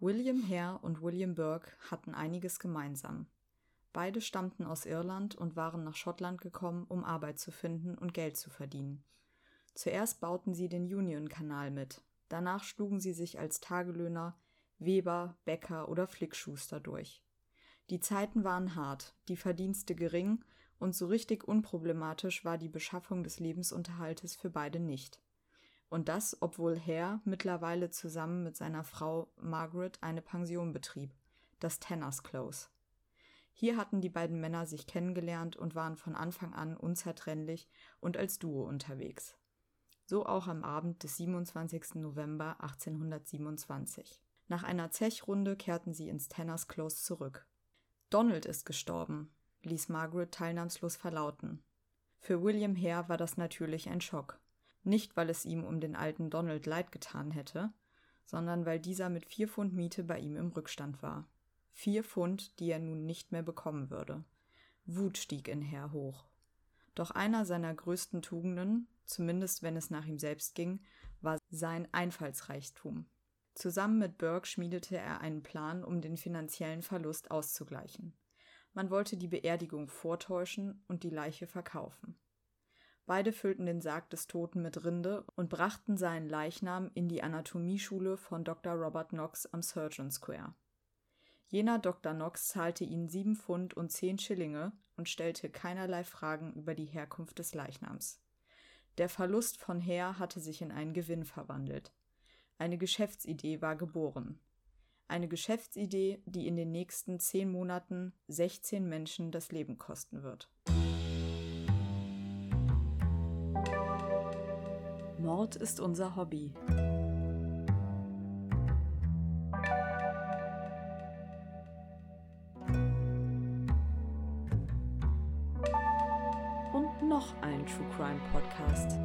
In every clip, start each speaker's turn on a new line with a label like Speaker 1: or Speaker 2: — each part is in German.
Speaker 1: William Hare und William Burke hatten einiges gemeinsam. Beide stammten aus Irland und waren nach Schottland gekommen, um Arbeit zu finden und Geld zu verdienen. Zuerst bauten sie den Union-Kanal mit, danach schlugen sie sich als Tagelöhner, Weber, Bäcker oder Flickschuster durch. Die Zeiten waren hart, die Verdienste gering und so richtig unproblematisch war die Beschaffung des Lebensunterhaltes für beide nicht. Und das, obwohl Hare mittlerweile zusammen mit seiner Frau Margaret eine Pension betrieb, das Tanners Close. Hier hatten die beiden Männer sich kennengelernt und waren von Anfang an unzertrennlich und als Duo unterwegs. So auch am Abend des 27. November 1827. Nach einer Zechrunde kehrten sie ins Tanners Close zurück. Donald ist gestorben, ließ Margaret teilnahmslos verlauten. Für William Hare war das natürlich ein Schock. Nicht, weil es ihm um den alten Donald leid getan hätte, sondern weil dieser mit vier Pfund Miete bei ihm im Rückstand war. Vier Pfund, die er nun nicht mehr bekommen würde. Wut stieg in Hare hoch. Doch einer seiner größten Tugenden, zumindest wenn es nach ihm selbst ging, war sein Einfallsreichtum. Zusammen mit Burke schmiedete er einen Plan, um den finanziellen Verlust auszugleichen. Man wollte die Beerdigung vortäuschen und die Leiche verkaufen. Beide füllten den Sarg des Toten mit Rinde und brachten seinen Leichnam in die Anatomieschule von Dr. Robert Knox am Surgeon Square. Jener Dr. Knox zahlte ihnen sieben Pfund und zehn Schillinge und stellte keinerlei Fragen über die Herkunft des Leichnams. Der Verlust von Hare hatte sich in einen Gewinn verwandelt. Eine Geschäftsidee war geboren. Eine Geschäftsidee, die in den nächsten zehn Monaten 16 Menschen das Leben kosten wird. Mord ist unser Hobby. Und noch ein True Crime Podcast.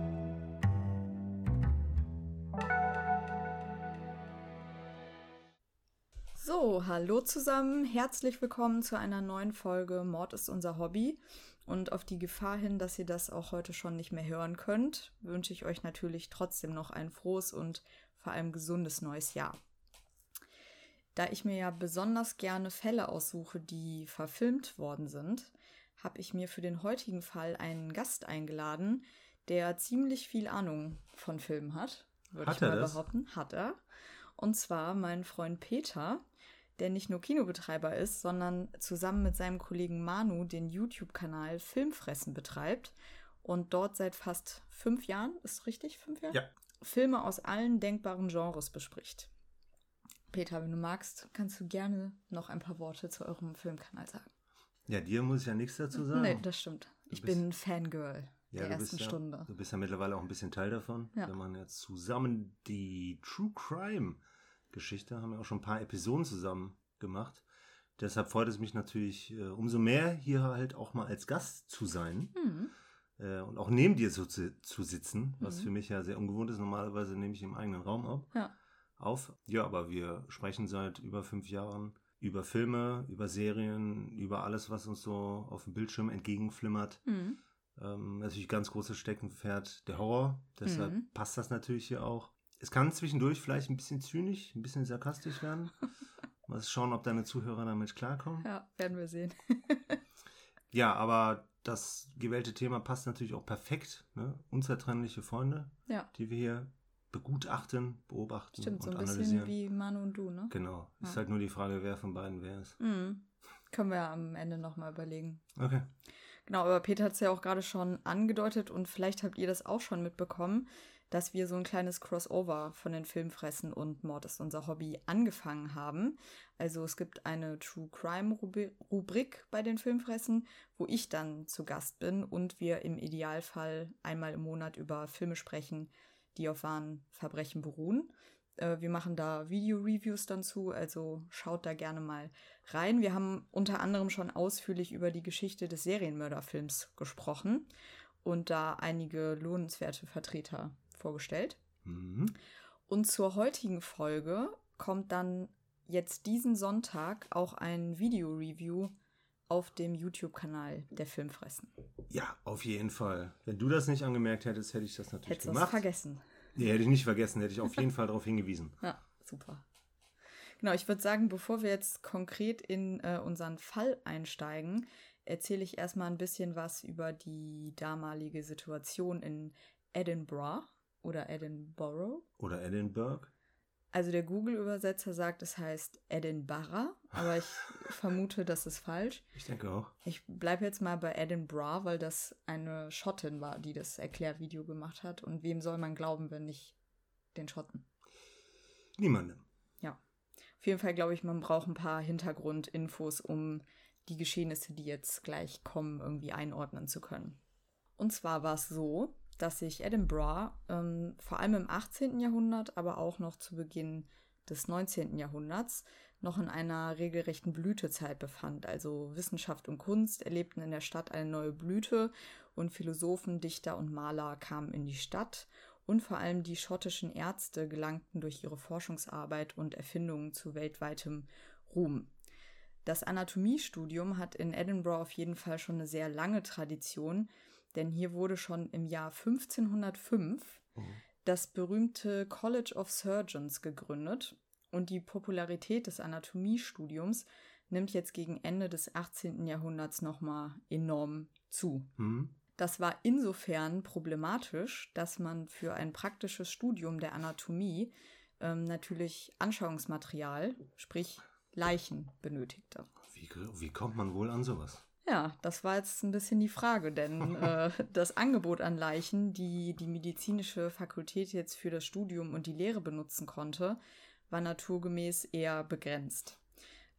Speaker 1: So, hallo zusammen, herzlich willkommen zu einer neuen Folge Mord ist unser Hobby. Und auf die Gefahr hin, dass ihr das auch heute schon nicht mehr hören könnt, wünsche ich euch natürlich trotzdem noch ein frohes und vor allem gesundes neues Jahr. Da ich mir ja besonders gerne Fälle aussuche, die verfilmt worden sind, habe ich mir für den heutigen Fall einen Gast eingeladen, der ziemlich viel Ahnung von Filmen hat, würde ich mal das? behaupten. Hat er. Und zwar mein Freund Peter, der nicht nur Kinobetreiber ist, sondern zusammen mit seinem Kollegen Manu den YouTube-Kanal Filmfressen betreibt und dort seit fast fünf Jahren, ist richtig, fünf Jahre?
Speaker 2: Ja.
Speaker 1: Filme aus allen denkbaren Genres bespricht. Peter, wenn du magst, kannst du gerne noch ein paar Worte zu eurem Filmkanal sagen.
Speaker 2: Ja, dir muss ich ja nichts dazu sagen.
Speaker 1: Nee, das stimmt. Ich bin ein Fangirl ja, der ersten
Speaker 2: ja,
Speaker 1: Stunde.
Speaker 2: Du bist ja mittlerweile auch ein bisschen Teil davon. Ja. Wenn man jetzt zusammen die True Crime Geschichte, haben wir auch schon ein paar Episoden zusammen gemacht. Deshalb freut es mich natürlich äh, umso mehr, hier halt auch mal als Gast zu sein. Mhm. Äh, und auch neben dir so zu, zu sitzen, was mhm. für mich ja sehr ungewohnt ist. Normalerweise nehme ich im eigenen Raum ab,
Speaker 1: ja.
Speaker 2: auf. Ja, aber wir sprechen seit über fünf Jahren über Filme, über Serien, über alles, was uns so auf dem Bildschirm entgegenflimmert. Mhm. Ähm, natürlich ganz großes Steckenpferd der Horror. Deshalb mhm. passt das natürlich hier auch. Es kann zwischendurch vielleicht ein bisschen zynisch, ein bisschen sarkastisch werden. Mal schauen, ob deine Zuhörer damit klarkommen.
Speaker 1: Ja, werden wir sehen.
Speaker 2: ja, aber das gewählte Thema passt natürlich auch perfekt. Ne? Unzertrennliche Freunde,
Speaker 1: ja.
Speaker 2: die wir hier begutachten, beobachten
Speaker 1: Stimmt,
Speaker 2: und
Speaker 1: so ein bisschen wie Manu und du, ne?
Speaker 2: Genau. Ja. Ist halt nur die Frage, wer von beiden wer ist.
Speaker 1: Mhm. Können wir am Ende nochmal überlegen.
Speaker 2: Okay.
Speaker 1: Genau, aber Peter hat es ja auch gerade schon angedeutet und vielleicht habt ihr das auch schon mitbekommen dass wir so ein kleines Crossover von den Filmfressen und Mord ist unser Hobby angefangen haben. Also es gibt eine True Crime Rubrik bei den Filmfressen, wo ich dann zu Gast bin und wir im Idealfall einmal im Monat über Filme sprechen, die auf wahren Verbrechen beruhen. Äh, wir machen da Video-Reviews dann zu, also schaut da gerne mal rein. Wir haben unter anderem schon ausführlich über die Geschichte des Serienmörderfilms gesprochen und da einige lohnenswerte Vertreter vorgestellt.
Speaker 2: Mhm.
Speaker 1: Und zur heutigen Folge kommt dann jetzt diesen Sonntag auch ein Video-Review auf dem YouTube-Kanal der Filmfressen.
Speaker 2: Ja, auf jeden Fall. Wenn du das nicht angemerkt hättest, hätte ich das natürlich Hättest gemacht.
Speaker 1: Vergessen.
Speaker 2: Nee, hätte ich nicht vergessen, hätte ich auf jeden Fall darauf hingewiesen.
Speaker 1: Ja, super. Genau, ich würde sagen, bevor wir jetzt konkret in äh, unseren Fall einsteigen, erzähle ich erstmal ein bisschen was über die damalige Situation in Edinburgh oder Edinburgh.
Speaker 2: Oder Edinburgh.
Speaker 1: Also der Google-Übersetzer sagt, es heißt Edinburgh, aber ich vermute, das ist falsch.
Speaker 2: Ich denke auch.
Speaker 1: Ich bleibe jetzt mal bei Edinburgh, weil das eine Schottin war, die das Erklärvideo gemacht hat. Und wem soll man glauben, wenn nicht den Schotten?
Speaker 2: Niemandem.
Speaker 1: Ja. Auf jeden Fall glaube ich, man braucht ein paar Hintergrundinfos, um die Geschehnisse, die jetzt gleich kommen, irgendwie einordnen zu können. Und zwar war es so, dass sich Edinburgh ähm, vor allem im 18. Jahrhundert, aber auch noch zu Beginn des 19. Jahrhunderts noch in einer regelrechten Blütezeit befand. Also Wissenschaft und Kunst erlebten in der Stadt eine neue Blüte und Philosophen, Dichter und Maler kamen in die Stadt und vor allem die schottischen Ärzte gelangten durch ihre Forschungsarbeit und Erfindungen zu weltweitem Ruhm. Das Anatomiestudium hat in Edinburgh auf jeden Fall schon eine sehr lange Tradition, denn hier wurde schon im Jahr 1505 mhm. das berühmte College of Surgeons gegründet und die Popularität des Anatomiestudiums nimmt jetzt gegen Ende des 18. Jahrhunderts nochmal enorm zu. Mhm. Das war insofern problematisch, dass man für ein praktisches Studium der Anatomie ähm, natürlich Anschauungsmaterial, sprich Leichen, benötigte.
Speaker 2: Wie, wie kommt man wohl an sowas?
Speaker 1: Ja, das war jetzt ein bisschen die Frage, denn äh, das Angebot an Leichen, die die medizinische Fakultät jetzt für das Studium und die Lehre benutzen konnte, war naturgemäß eher begrenzt.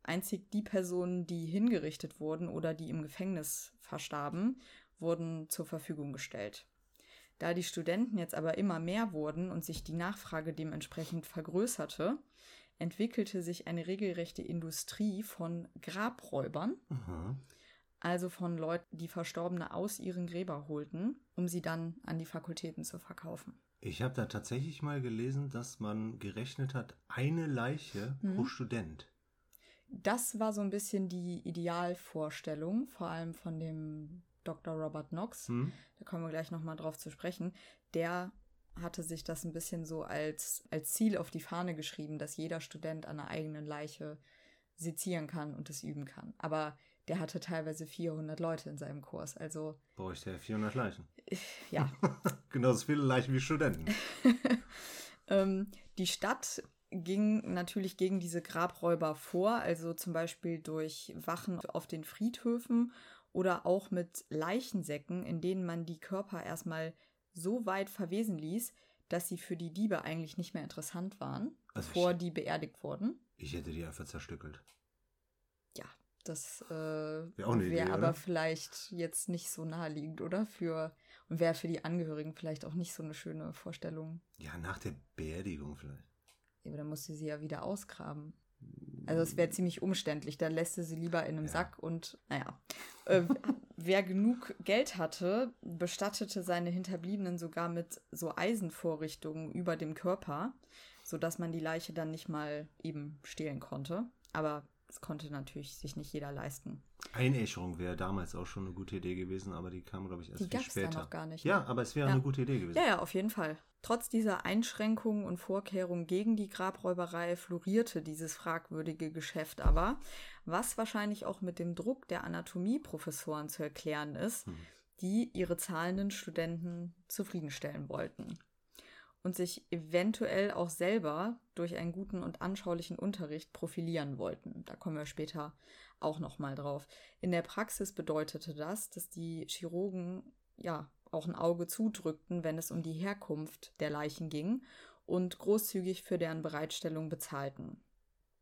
Speaker 1: Einzig die Personen, die hingerichtet wurden oder die im Gefängnis verstarben, wurden zur Verfügung gestellt. Da die Studenten jetzt aber immer mehr wurden und sich die Nachfrage dementsprechend vergrößerte, entwickelte sich eine regelrechte Industrie von Grabräubern. Mhm also von Leuten, die Verstorbene aus ihren Gräber holten, um sie dann an die Fakultäten zu verkaufen.
Speaker 2: Ich habe da tatsächlich mal gelesen, dass man gerechnet hat, eine Leiche mhm. pro Student.
Speaker 1: Das war so ein bisschen die Idealvorstellung, vor allem von dem Dr. Robert Knox. Mhm. Da kommen wir gleich nochmal drauf zu sprechen. Der hatte sich das ein bisschen so als, als Ziel auf die Fahne geschrieben, dass jeder Student an einer eigenen Leiche sezieren kann und es üben kann. Aber der hatte teilweise 400 Leute in seinem Kurs. Also
Speaker 2: bräuchte er 400 Leichen.
Speaker 1: Ja.
Speaker 2: Genauso viele Leichen wie Studenten.
Speaker 1: ähm, die Stadt ging natürlich gegen diese Grabräuber vor, also zum Beispiel durch Wachen auf den Friedhöfen oder auch mit Leichensäcken, in denen man die Körper erstmal so weit verwesen ließ, dass sie für die Diebe eigentlich nicht mehr interessant waren, also bevor ich, die beerdigt wurden.
Speaker 2: Ich hätte die einfach zerstückelt.
Speaker 1: Das äh, wäre wär aber oder? vielleicht jetzt nicht so naheliegend, oder? Für und wäre für die Angehörigen vielleicht auch nicht so eine schöne Vorstellung.
Speaker 2: Ja, nach der Beerdigung vielleicht.
Speaker 1: Ja, aber dann musste sie ja wieder ausgraben. Also es wäre ziemlich umständlich. Dann lässt sie sie lieber in einem ja. Sack und naja. Äh, wer genug Geld hatte, bestattete seine Hinterbliebenen sogar mit so Eisenvorrichtungen über dem Körper, sodass man die Leiche dann nicht mal eben stehlen konnte. Aber das konnte natürlich sich nicht jeder leisten.
Speaker 2: Einäscherung wäre damals auch schon eine gute Idee gewesen, aber die kam, glaube ich, erst die viel später.
Speaker 1: Da noch gar nicht.
Speaker 2: Ja, ne? aber es wäre ja. eine gute Idee gewesen.
Speaker 1: Ja, ja, auf jeden Fall. Trotz dieser Einschränkungen und Vorkehrungen gegen die Grabräuberei florierte dieses fragwürdige Geschäft aber, was wahrscheinlich auch mit dem Druck der Anatomieprofessoren zu erklären ist, hm. die ihre zahlenden Studenten zufriedenstellen wollten und sich eventuell auch selber durch einen guten und anschaulichen Unterricht profilieren wollten. Da kommen wir später auch noch mal drauf. In der Praxis bedeutete das, dass die Chirurgen ja auch ein Auge zudrückten, wenn es um die Herkunft der Leichen ging und großzügig für deren Bereitstellung bezahlten.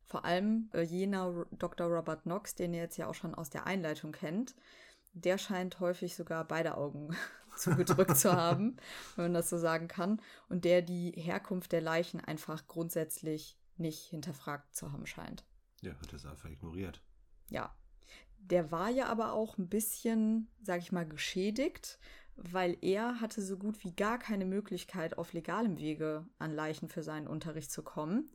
Speaker 1: Vor allem äh, jener Dr. Robert Knox, den ihr jetzt ja auch schon aus der Einleitung kennt, der scheint häufig sogar beide Augen zugedrückt zu haben, wenn man das so sagen kann, und der die Herkunft der Leichen einfach grundsätzlich nicht hinterfragt zu haben scheint.
Speaker 2: Ja, hat es einfach ignoriert.
Speaker 1: Ja. Der war ja aber auch ein bisschen, sag ich mal, geschädigt, weil er hatte so gut wie gar keine Möglichkeit, auf legalem Wege an Leichen für seinen Unterricht zu kommen.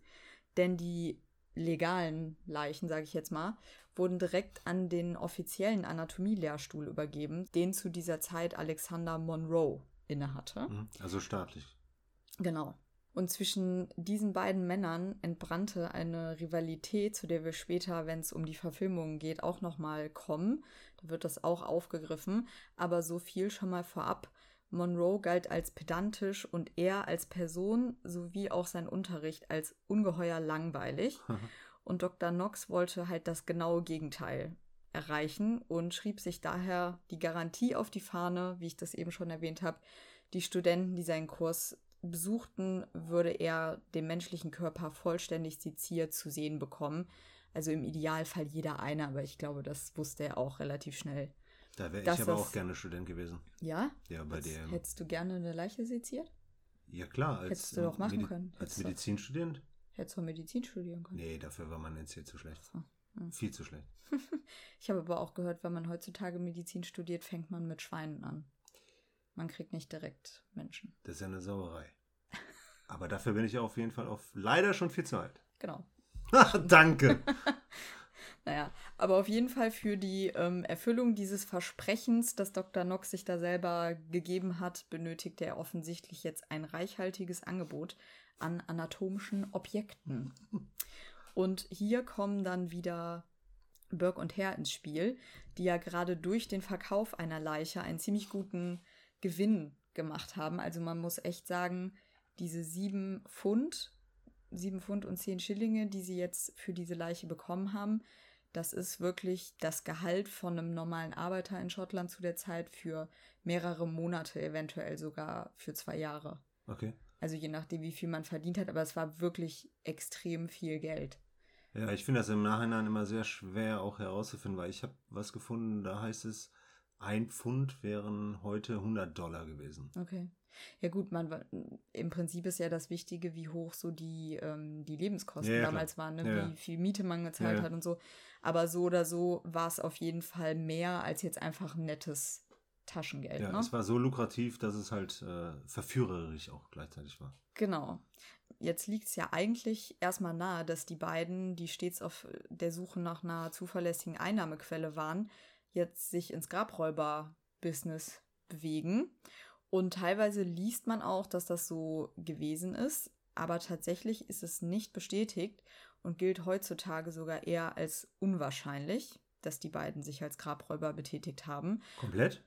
Speaker 1: Denn die legalen Leichen, sage ich jetzt mal, wurden direkt an den offiziellen Anatomielehrstuhl übergeben, den zu dieser Zeit Alexander Monroe innehatte.
Speaker 2: Mhm. Also staatlich.
Speaker 1: Genau. Und zwischen diesen beiden Männern entbrannte eine Rivalität, zu der wir später, wenn es um die Verfilmungen geht, auch nochmal kommen. Da wird das auch aufgegriffen. Aber so viel schon mal vorab. Monroe galt als pedantisch und er als Person sowie auch sein Unterricht als ungeheuer langweilig. und Dr. Knox wollte halt das genaue Gegenteil erreichen und schrieb sich daher die Garantie auf die Fahne, wie ich das eben schon erwähnt habe, die Studenten, die seinen Kurs besuchten, würde er den menschlichen Körper vollständig seziert zu sehen bekommen. Also im Idealfall jeder eine, aber ich glaube, das wusste er auch relativ schnell.
Speaker 2: Da wäre ich aber auch gerne Student gewesen.
Speaker 1: Ja?
Speaker 2: Ja, bei
Speaker 1: Hättest, hättest du gerne eine Leiche seziert?
Speaker 2: Ja, klar. Als,
Speaker 1: Hättest du doch machen
Speaker 2: Medi
Speaker 1: können.
Speaker 2: Als Medizinstudent?
Speaker 1: Hättest du Medizin studieren können.
Speaker 2: Nee, dafür war man jetzt hier zu schlecht.
Speaker 1: So, hm.
Speaker 2: Viel zu schlecht.
Speaker 1: Ich habe aber auch gehört, wenn man heutzutage Medizin studiert, fängt man mit Schweinen an. Man kriegt nicht direkt Menschen.
Speaker 2: Das ist ja eine Sauerei. Aber dafür bin ich ja auf jeden Fall auf leider schon viel zu alt.
Speaker 1: Genau.
Speaker 2: Ach, danke.
Speaker 1: Naja, aber auf jeden Fall für die ähm, Erfüllung dieses Versprechens, das Dr. Knox sich da selber gegeben hat, benötigte er offensichtlich jetzt ein reichhaltiges Angebot an anatomischen Objekten. Und hier kommen dann wieder Burke und Hare ins Spiel, die ja gerade durch den Verkauf einer Leiche einen ziemlich guten Gewinn gemacht haben. Also man muss echt sagen, diese sieben Pfund, sieben Pfund und zehn Schillinge, die sie jetzt für diese Leiche bekommen haben, das ist wirklich das Gehalt von einem normalen Arbeiter in Schottland zu der Zeit für mehrere Monate, eventuell sogar für zwei Jahre.
Speaker 2: Okay.
Speaker 1: Also je nachdem, wie viel man verdient hat, aber es war wirklich extrem viel Geld.
Speaker 2: Ja, ich finde das im Nachhinein immer sehr schwer auch herauszufinden, weil ich habe was gefunden, da heißt es, ein Pfund wären heute 100 Dollar gewesen.
Speaker 1: Okay. Ja gut, man im Prinzip ist ja das Wichtige, wie hoch so die, ähm, die Lebenskosten
Speaker 2: Ja, ja,
Speaker 1: damals waren, ne?
Speaker 2: Ja,
Speaker 1: wie viel Miete man gezahlt hat und so. Aber so oder so war es auf jeden Fall mehr als jetzt einfach ein nettes Taschengeld.
Speaker 2: Ja,
Speaker 1: ne?
Speaker 2: es war so lukrativ, dass es halt äh, verführerisch auch gleichzeitig war.
Speaker 1: Genau. Jetzt liegt es ja eigentlich erstmal nahe, dass die beiden, die stets auf der Suche nach einer zuverlässigen Einnahmequelle waren, jetzt sich ins Grabräuber-Business bewegen. Und teilweise liest man auch, dass das so gewesen ist, aber tatsächlich ist es nicht bestätigt und gilt heutzutage sogar eher als unwahrscheinlich, dass die beiden sich als Grabräuber betätigt haben.
Speaker 2: Komplett?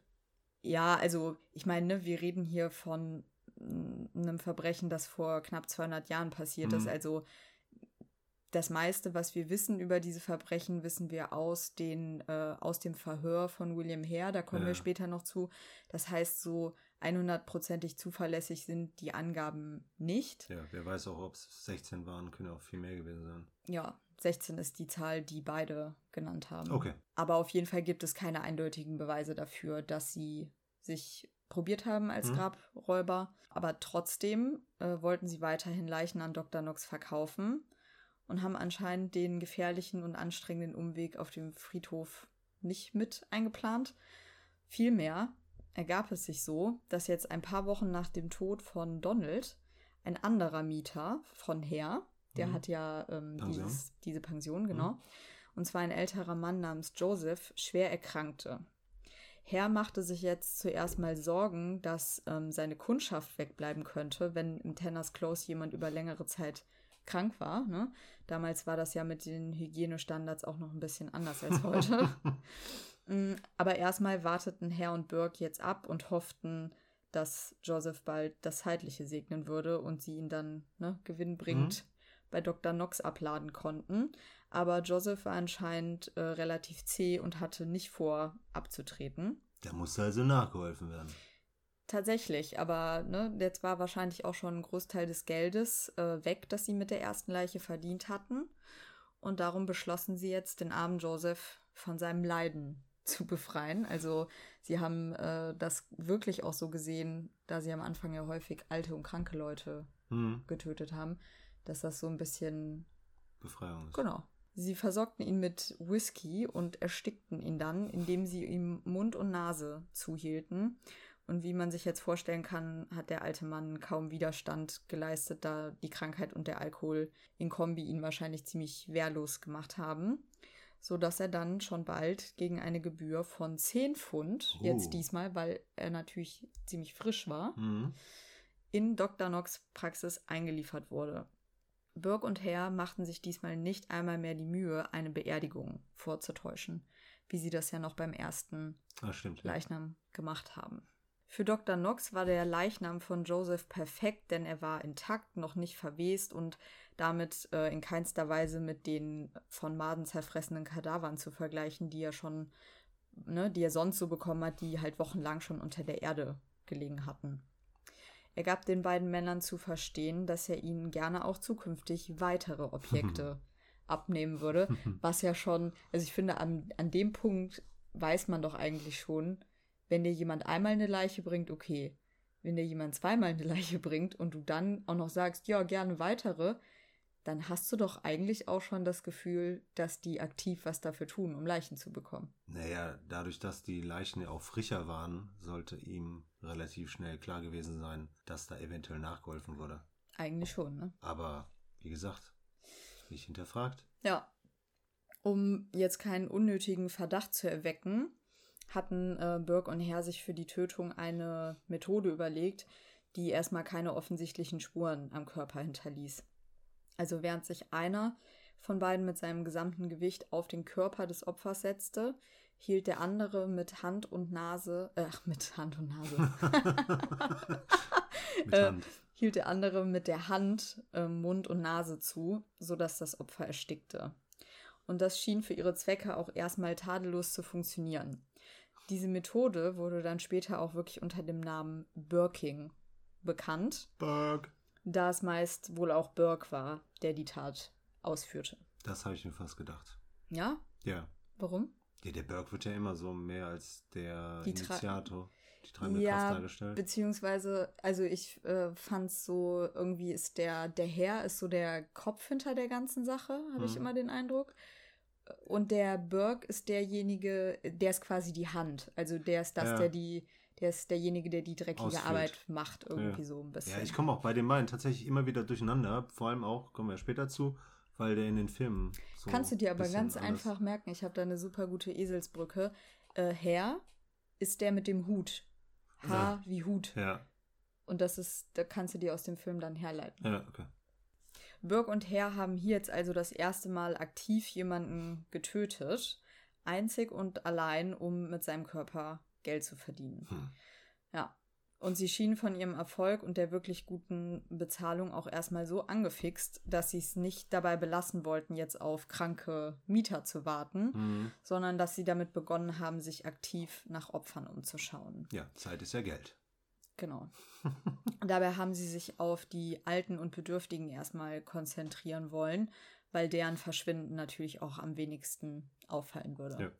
Speaker 1: Ja, also ich meine, ne, wir reden hier von einem Verbrechen, das vor knapp 200 Jahren passiert ist.
Speaker 2: Mhm.
Speaker 1: Also das meiste, was wir wissen über diese Verbrechen, wissen wir aus, den, äh, aus dem Verhör von William Hare. Da kommen
Speaker 2: Ja.
Speaker 1: wir später noch zu. Das heißt, so 100%ig zuverlässig sind die Angaben nicht.
Speaker 2: Ja, wer weiß auch, ob es 16 waren, können auch viel mehr gewesen sein.
Speaker 1: Ja, 16 ist die Zahl, die beide genannt haben.
Speaker 2: Okay.
Speaker 1: Aber auf jeden Fall gibt es keine eindeutigen Beweise dafür, dass sie sich probiert haben als
Speaker 2: Mhm.
Speaker 1: Grabräuber. Aber trotzdem äh, wollten sie weiterhin Leichen an Dr. Knox verkaufen und haben anscheinend den gefährlichen und anstrengenden Umweg auf dem Friedhof nicht mit eingeplant. Vielmehr ergab es sich so, dass jetzt ein paar Wochen nach dem Tod von Donald ein anderer Mieter von Hare, der
Speaker 2: Mhm.
Speaker 1: hat ja ähm,
Speaker 2: Pension.
Speaker 1: Dieses, diese Pension, genau, und zwar ein älterer Mann namens Joseph, schwer erkrankte. Herr machte sich jetzt zuerst mal Sorgen, dass ähm, seine Kundschaft wegbleiben könnte, wenn im Tenners Close jemand über längere Zeit krank war. Ne? Damals war das ja mit den Hygienestandards auch noch ein bisschen anders als heute. Mm, Aber erstmal warteten Herr und Burke jetzt ab und hofften, dass Joseph bald das Zeitliche segnen würde und sie ihn dann ne, gewinnbringend bei Dr. Knox abladen konnten. Aber Joseph war anscheinend äh, relativ zäh und hatte nicht vor, abzutreten.
Speaker 2: Da musste also nachgeholfen werden.
Speaker 1: Tatsächlich, aber ne, jetzt war wahrscheinlich auch schon ein Großteil des Geldes äh, weg, das sie mit der ersten Leiche verdient hatten. Und darum beschlossen sie jetzt, den armen Joseph von seinem Leiden zu befreien. Also sie haben äh, das wirklich auch so gesehen, da sie am Anfang ja häufig alte und kranke Leute
Speaker 2: Hm.
Speaker 1: getötet haben, dass das so ein bisschen
Speaker 2: Befreiung ist.
Speaker 1: Genau. Sie versorgten ihn mit Whisky und erstickten ihn dann, indem sie ihm Mund und Nase zuhielten. Und wie man sich jetzt vorstellen kann, hat der alte Mann kaum Widerstand geleistet, da die Krankheit und der Alkohol in Kombi ihn wahrscheinlich ziemlich wehrlos gemacht haben. So dass er dann schon bald gegen eine Gebühr von 10 Pfund,
Speaker 2: Oh.
Speaker 1: jetzt diesmal, weil er natürlich ziemlich frisch war,
Speaker 2: Mhm.
Speaker 1: in Dr. Knox Praxis eingeliefert wurde. Burke und Hare machten sich diesmal nicht einmal mehr die Mühe, eine Beerdigung vorzutäuschen, wie sie das ja noch beim ersten
Speaker 2: ah, stimmt,
Speaker 1: Leichnam ja. gemacht haben. Für Dr. Knox war der Leichnam von Joseph perfekt, denn er war intakt, noch nicht verwest und damit äh, in keinster Weise mit den von Maden zerfressenen Kadavern zu vergleichen, die er schon, ne, die er sonst so bekommen hat, die halt wochenlang schon unter der Erde gelegen hatten. Er gab den beiden Männern zu verstehen, dass er ihnen gerne auch zukünftig weitere Objekte abnehmen würde, was ja schon, also ich finde, an, an dem Punkt weiß man doch eigentlich schon, wenn dir jemand einmal eine Leiche bringt, okay. Wenn dir jemand zweimal eine Leiche bringt und du dann auch noch sagst, ja, gerne weitere, dann hast du doch eigentlich auch schon das Gefühl, dass die aktiv was dafür tun, um Leichen zu bekommen.
Speaker 2: Naja, dadurch, dass die Leichen ja auch frischer waren, sollte ihm relativ schnell klar gewesen sein, dass da eventuell nachgeholfen wurde.
Speaker 1: Eigentlich schon, ne?
Speaker 2: Aber, wie gesagt, nicht hinterfragt.
Speaker 1: Ja. Um jetzt keinen unnötigen Verdacht zu erwecken, hatten äh, Burke und Herr sich für die Tötung eine Methode überlegt, die erstmal keine offensichtlichen Spuren am Körper hinterließ. Also während sich einer von beiden mit seinem gesamten Gewicht auf den Körper des Opfers setzte, hielt der andere mit Hand und Nase, äh, mit Hand und Nase, mit äh, Hand. Äh, hielt der andere mit der Hand äh, Mund und Nase zu, sodass das Opfer erstickte. Und das schien für ihre Zwecke auch erstmal tadellos zu funktionieren. Diese Methode wurde dann später auch wirklich unter dem Namen Birking bekannt.
Speaker 2: Burke.
Speaker 1: Da es meist wohl auch Burke war, der die Tat ausführte.
Speaker 2: Das habe ich mir fast gedacht.
Speaker 1: Ja?
Speaker 2: Ja.
Speaker 1: Warum?
Speaker 2: Ja, der Burke wird ja immer so mehr als der
Speaker 1: die
Speaker 2: Initiator.
Speaker 1: Die treibende ja, Kraft dargestellt. Beziehungsweise, also ich äh, fand es so, irgendwie ist der, der Herr ist so der Kopf hinter der ganzen Sache, habe hm. ich mhm. immer den Eindruck. Und der Burke ist derjenige, der ist quasi die Hand. Also der ist das, ja. der die, der ist derjenige, der die dreckige Ausführt. Arbeit macht, irgendwie
Speaker 2: ja.
Speaker 1: so ein bisschen.
Speaker 2: Ja, ich komme auch bei den beiden tatsächlich immer wieder durcheinander. Vor allem auch, kommen wir später zu, weil der in den Filmen.
Speaker 1: So Kannst du dir aber ganz einfach merken, ich habe da eine super gute Eselsbrücke. Äh, Herr ist der mit dem Hut. Haar ja. wie Hut.
Speaker 2: Ja.
Speaker 1: Und das ist, da kannst du dir aus dem Film dann herleiten.
Speaker 2: Ja, okay.
Speaker 1: Burke und Hare haben hier jetzt also das erste Mal aktiv jemanden getötet, einzig und allein, um mit seinem Körper Geld zu verdienen. Hm. Ja. Und sie schienen von ihrem Erfolg und der wirklich guten Bezahlung auch erstmal so angefixt, dass sie es nicht dabei belassen wollten, jetzt auf kranke Mieter zu warten, mhm. sondern dass sie damit begonnen haben, sich aktiv nach Opfern umzuschauen.
Speaker 2: Ja, Zeit ist ja Geld.
Speaker 1: Genau. Dabei haben sie sich auf die Alten und Bedürftigen erstmal konzentrieren wollen, weil deren Verschwinden natürlich auch am wenigsten auffallen würde. Ja.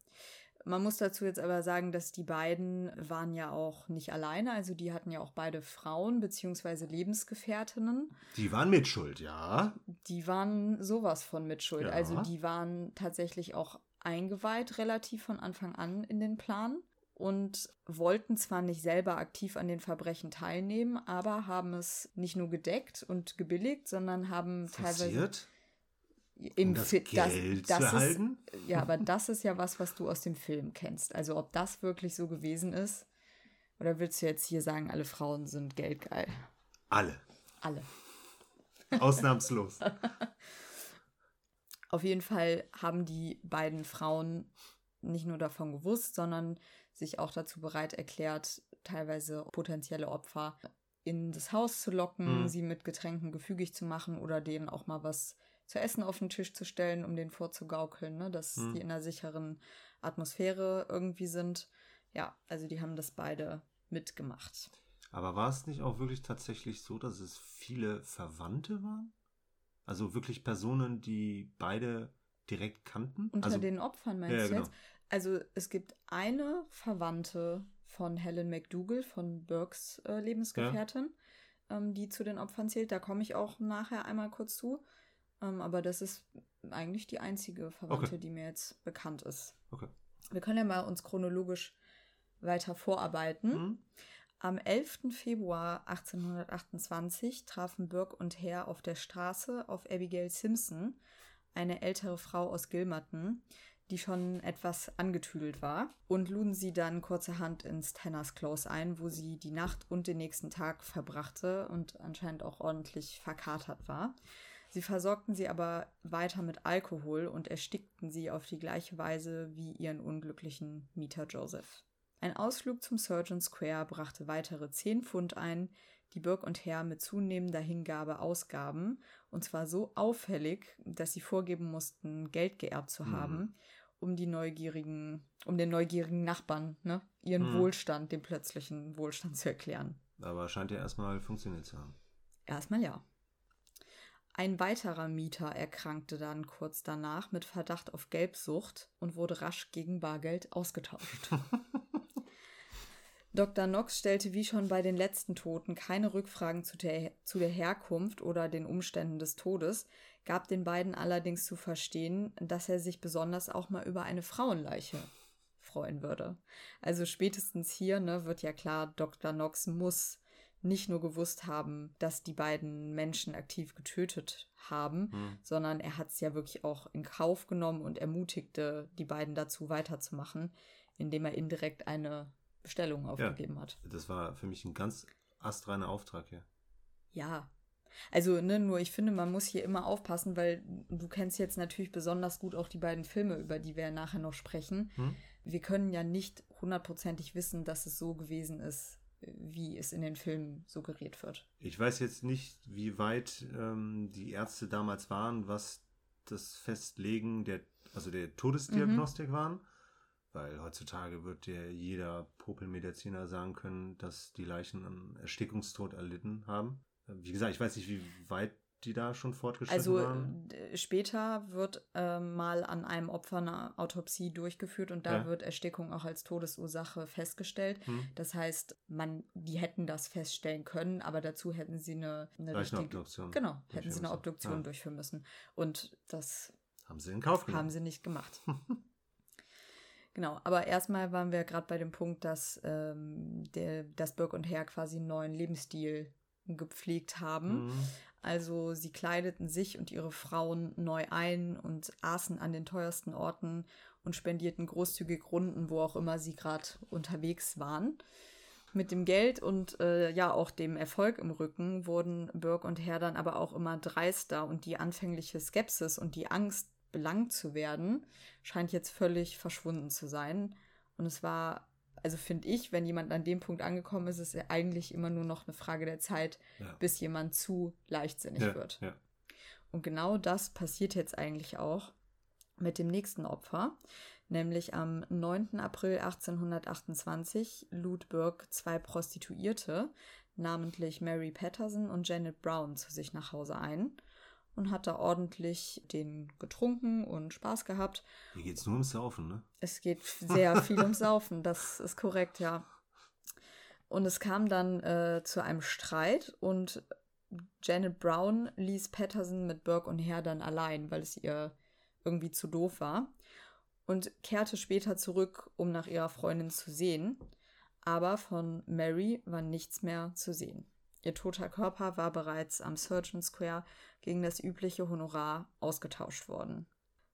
Speaker 1: Man muss dazu jetzt aber sagen, dass die beiden waren ja auch nicht alleine, also die hatten ja auch beide Frauen bzw. Lebensgefährtinnen.
Speaker 2: Die waren Mitschuld, ja.
Speaker 1: Die waren sowas von Mitschuld. Ja. Also die waren tatsächlich auch eingeweiht relativ von Anfang an in den Plan und wollten zwar nicht selber aktiv an den Verbrechen teilnehmen, aber haben es nicht nur gedeckt und gebilligt, sondern haben Forciert? teilweise im um das Geld das, das zu? Ist, ja, aber das ist ja was, was du aus dem Film kennst. Also ob das wirklich so gewesen ist, oder willst du jetzt hier sagen, alle Frauen sind geldgeil?
Speaker 2: Alle.
Speaker 1: Alle.
Speaker 2: Ausnahmslos.
Speaker 1: Auf jeden Fall haben die beiden Frauen nicht nur davon gewusst, sondern sich auch dazu bereit erklärt, teilweise potenzielle Opfer in das Haus zu locken, mhm. sie mit Getränken gefügig zu machen oder denen auch mal was zu essen auf den Tisch zu stellen, um denen vorzugaukeln, ne, dass mhm. die in einer sicheren Atmosphäre irgendwie sind. Ja, also die haben das beide mitgemacht.
Speaker 2: Aber war es nicht auch wirklich tatsächlich so, dass es viele Verwandte waren? Also wirklich Personen, die beide direkt kannten?
Speaker 1: Unter
Speaker 2: also,
Speaker 1: den Opfern meinst ja, du genau. jetzt? Also es gibt eine Verwandte von Helen McDougall, von Burkes äh, Lebensgefährtin, ja. ähm, die zu den Opfern zählt. Da komme ich auch nachher einmal kurz zu. Ähm, aber das ist eigentlich die einzige Verwandte, okay. die mir jetzt bekannt ist.
Speaker 2: Okay.
Speaker 1: Wir können ja mal uns chronologisch weiter vorarbeiten. Mhm. Am 11. Februar 1828 trafen Burke und Hare auf der Straße auf Abigail Simpson, eine ältere Frau aus Gilmerton, die schon etwas angetüdelt war, und luden sie dann kurzerhand ins Tanners Close ein, wo sie die Nacht und den nächsten Tag verbrachte und anscheinend auch ordentlich verkatert war. Sie versorgten sie aber weiter mit Alkohol und erstickten sie auf die gleiche Weise wie ihren unglücklichen Mieter Joseph. Ein Ausflug zum Surgeon Square brachte weitere 10 Pfund ein, die Burke und Herr mit zunehmender Hingabe ausgaben, und zwar so auffällig, dass sie vorgeben mussten, Geld geerbt zu mhm. haben, um die neugierigen, um den neugierigen Nachbarn, ne, ihren mhm. Wohlstand, den plötzlichen Wohlstand zu erklären.
Speaker 2: Aber scheint ja erstmal funktioniert zu haben.
Speaker 1: Erstmal ja. Ein weiterer Mieter erkrankte dann kurz danach mit Verdacht auf Gelbsucht und wurde rasch gegen Bargeld ausgetauscht. Dr. Knox stellte wie schon bei den letzten Toten keine Rückfragen zu der, zu der Herkunft oder den Umständen des Todes, gab den beiden allerdings zu verstehen, dass er sich besonders auch mal über eine Frauenleiche freuen würde. Also spätestens hier ne, wird ja klar, Dr. Knox muss nicht nur gewusst haben, dass die beiden Menschen aktiv getötet haben, hm. sondern er hat es ja wirklich auch in Kauf genommen und ermutigte die beiden dazu weiterzumachen, indem er indirekt eine Bestellungen aufgegeben ja, hat.
Speaker 2: Das war für mich ein ganz astreiner Auftrag hier.
Speaker 1: Ja. Also, ne, nur ich finde, man muss hier immer aufpassen, weil du kennst jetzt natürlich besonders gut auch die beiden Filme, über die wir nachher noch sprechen. Hm? Wir können ja nicht hundertprozentig wissen, dass es so gewesen ist, wie es in den Filmen suggeriert wird.
Speaker 2: Ich weiß jetzt nicht, wie weit ähm, die Ärzte damals waren, was das Festlegen der, also der Todesdiagnostik mhm. waren. Weil heutzutage wird ja jeder Popelmediziner sagen können, dass die Leichen einen Erstickungstod erlitten haben. Wie gesagt, ich weiß nicht, wie weit die da schon fortgeschritten also, waren.
Speaker 1: Also später wird äh, mal an einem Opfer eine Autopsie durchgeführt und da ja. wird Erstickung auch als Todesursache festgestellt. Hm. Das heißt, man, die hätten das feststellen können, aber dazu hätten sie eine, eine richtige, Obduktion. Genau, hätten sie eine Obduktion ja. durchführen müssen. Und das
Speaker 2: haben sie in Kauf genommen.
Speaker 1: Haben sie nicht gemacht. Genau, aber erstmal waren wir gerade bei dem Punkt, dass, ähm, der, dass Burke und Herr quasi einen neuen Lebensstil gepflegt haben. Mhm. Also sie kleideten sich und ihre Frauen neu ein und aßen an den teuersten Orten und spendierten großzügig Runden, wo auch immer sie gerade unterwegs waren. Mit dem Geld und äh, ja auch dem Erfolg im Rücken wurden Burke und Herr dann aber auch immer dreister und die anfängliche Skepsis und die Angst belangt zu werden, scheint jetzt völlig verschwunden zu sein. Und es war, also finde ich, wenn jemand an dem Punkt angekommen ist, ist es eigentlich immer nur noch eine Frage der Zeit, ja. bis jemand zu leichtsinnig ja, wird. Ja. Und genau das passiert jetzt eigentlich auch mit dem nächsten Opfer. Nämlich am 9. April 1828 lud Burke zwei Prostituierte, namentlich Mary Patterson und Janet Brown, zu sich nach Hause ein und hat da ordentlich den getrunken und Spaß gehabt.
Speaker 2: Hier geht es nur ums Saufen, ne?
Speaker 1: Es geht sehr viel ums Saufen, das ist korrekt, ja. Und es kam dann äh, zu einem Streit und Janet Brown ließ Patterson mit Burke und Hare dann allein, weil es ihr irgendwie zu doof war. Und kehrte später zurück, um nach ihrer Freundin zu sehen. Aber von Mary war nichts mehr zu sehen. Ihr toter Körper war bereits am Surgeon Square gegen das übliche Honorar ausgetauscht worden.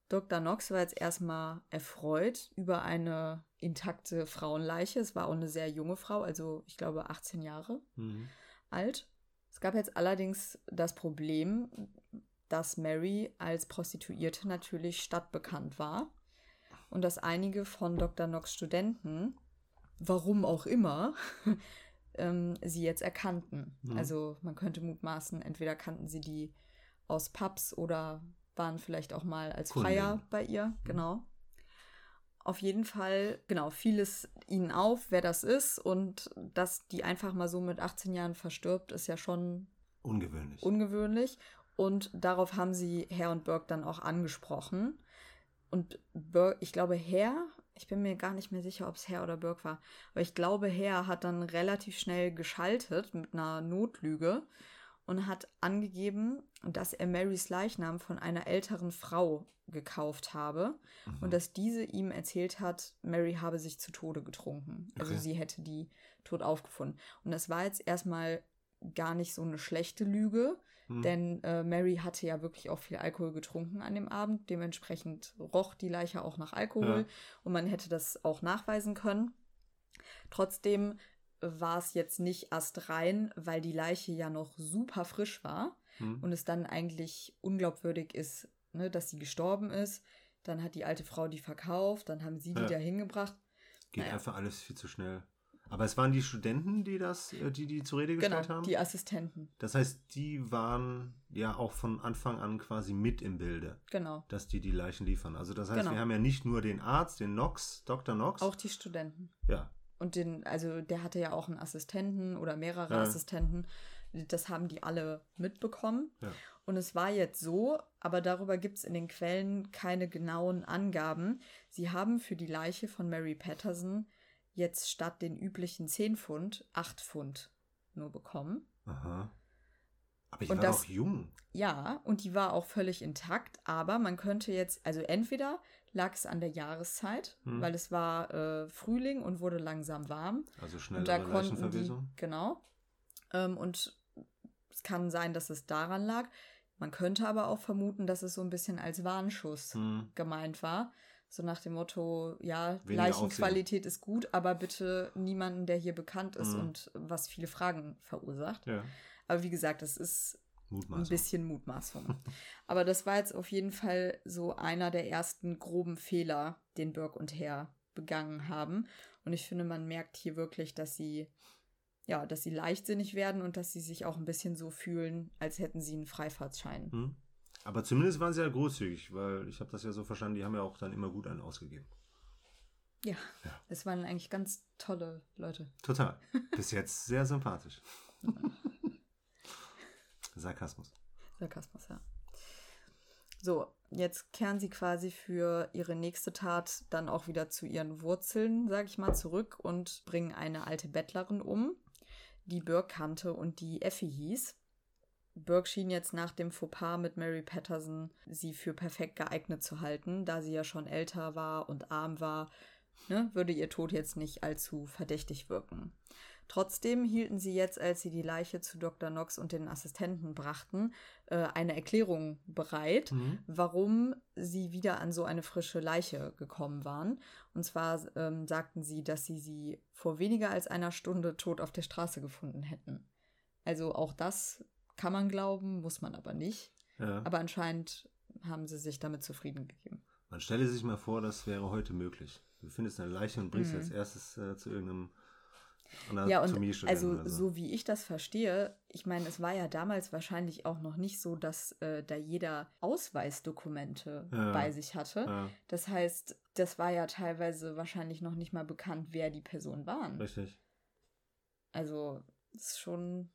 Speaker 1: Dr. Knox war jetzt erstmal erfreut über eine intakte Frauenleiche. Es war auch eine sehr junge Frau, also ich glaube 18 Jahre mhm. alt. Es gab jetzt allerdings das Problem, dass Mary als Prostituierte natürlich stadtbekannt war und dass einige von Dr. Knox Studenten, warum auch immer, ähm, sie jetzt erkannten. Mhm. Also man könnte mutmaßen, entweder kannten sie die aus Pubs oder waren vielleicht auch mal als Freier bei ihr, mhm. genau. Auf jeden Fall, genau, fiel es ihnen auf, wer das ist und dass die einfach mal so mit 18 Jahren verstirbt, ist ja schon
Speaker 2: ungewöhnlich.
Speaker 1: Ungewöhnlich. Und darauf haben sie Herr und Burke dann auch angesprochen. Und Burke, ich glaube, Herr ich bin mir gar nicht mehr sicher, ob es Herr oder Burke war. Aber ich glaube, Herr hat dann relativ schnell geschaltet mit einer Notlüge und hat angegeben, dass er Marys Leichnam von einer älteren Frau gekauft habe mhm. und dass diese ihm erzählt hat, Mary habe sich zu Tode getrunken. Also okay. sie hätte die tot aufgefunden. Und das war jetzt erstmal gar nicht so eine schlechte Lüge, hm. denn äh, Mary hatte ja wirklich auch viel Alkohol getrunken an dem Abend. Dementsprechend roch die Leiche auch nach Alkohol ja. und man hätte das auch nachweisen können. Trotzdem war es jetzt nicht astrein, weil die Leiche ja noch super frisch war hm. und es dann eigentlich unglaubwürdig ist, ne, dass sie gestorben ist. Dann hat die alte Frau die verkauft, dann haben sie die ja. da hingebracht.
Speaker 2: Geht naja. einfach alles viel zu schnell. Aber es waren die Studenten, die das, äh, die die zur Rede gestellt genau, haben?
Speaker 1: die Assistenten.
Speaker 2: Das heißt, die waren ja auch von Anfang an quasi mit im Bilde.
Speaker 1: Genau.
Speaker 2: Dass die die Leichen liefern. Also das heißt, genau. wir haben ja nicht nur den Arzt, den Knox, Dr. Knox.
Speaker 1: Auch die Studenten.
Speaker 2: Ja.
Speaker 1: Und den, also der hatte ja auch einen Assistenten oder mehrere ja. Assistenten. Das haben die alle mitbekommen. Ja. Und es war jetzt so, aber darüber gibt es in den Quellen keine genauen Angaben. Sie haben für die Leiche von Mary Patterson jetzt statt den üblichen 10 Pfund 8 Pfund nur bekommen.
Speaker 2: Aha. Aber ich und war das, auch jung.
Speaker 1: Ja, und die war auch völlig intakt, aber man könnte jetzt, also entweder lag es an der Jahreszeit, hm. weil es war äh, Frühling und wurde langsam warm.
Speaker 2: Also schnell und da konnten die,
Speaker 1: Genau. Ähm, und es kann sein, dass es daran lag. Man könnte aber auch vermuten, dass es so ein bisschen als Warnschuss hm. gemeint war. So nach dem Motto, ja, Weniger Leichenqualität Aufsehen. ist gut, aber bitte niemanden, der hier bekannt ist mhm. und was viele Fragen verursacht.
Speaker 2: Ja.
Speaker 1: Aber wie gesagt, das ist ein bisschen Mutmaßung. aber das war jetzt auf jeden Fall so einer der ersten groben Fehler, den Burke und Herr begangen haben. Und ich finde, man merkt hier wirklich, dass sie ja, dass sie leichtsinnig werden und dass sie sich auch ein bisschen so fühlen, als hätten sie einen Freifahrtschein.
Speaker 2: Mhm. Aber zumindest waren sie ja großzügig, weil ich habe das ja so verstanden, die haben ja auch dann immer gut einen ausgegeben.
Speaker 1: Ja, ja. es waren eigentlich ganz tolle Leute.
Speaker 2: Total. Bis jetzt sehr sympathisch. Sarkasmus.
Speaker 1: Sarkasmus, ja. So, jetzt kehren sie quasi für ihre nächste Tat dann auch wieder zu ihren Wurzeln, sag ich mal, zurück und bringen eine alte Bettlerin um, die Burke kannte und die Effie hieß. Burke schien jetzt nach dem Fauxpas mit Mary Patterson sie für perfekt geeignet zu halten, da sie ja schon älter war und arm war, ne, würde ihr Tod jetzt nicht allzu verdächtig wirken. Trotzdem hielten sie jetzt, als sie die Leiche zu Dr. Knox und den Assistenten brachten, äh, eine Erklärung bereit, mhm. warum sie wieder an so eine frische Leiche gekommen waren. Und zwar ähm, sagten sie, dass sie sie vor weniger als einer Stunde tot auf der Straße gefunden hätten. Also auch das kann man glauben, muss man aber nicht. Ja. Aber anscheinend haben sie sich damit zufrieden gegeben.
Speaker 2: Man stelle sich mal vor, das wäre heute möglich. Du findest eine Leiche und bringst mhm. als erstes äh, zu irgendeinem
Speaker 1: ja, und also so. so wie ich das verstehe, ich meine, es war ja damals wahrscheinlich auch noch nicht so, dass äh, da jeder Ausweisdokumente ja, bei sich hatte. Ja. Das heißt, das war ja teilweise wahrscheinlich noch nicht mal bekannt, wer die Personen waren.
Speaker 2: Richtig.
Speaker 1: Also, es ist schon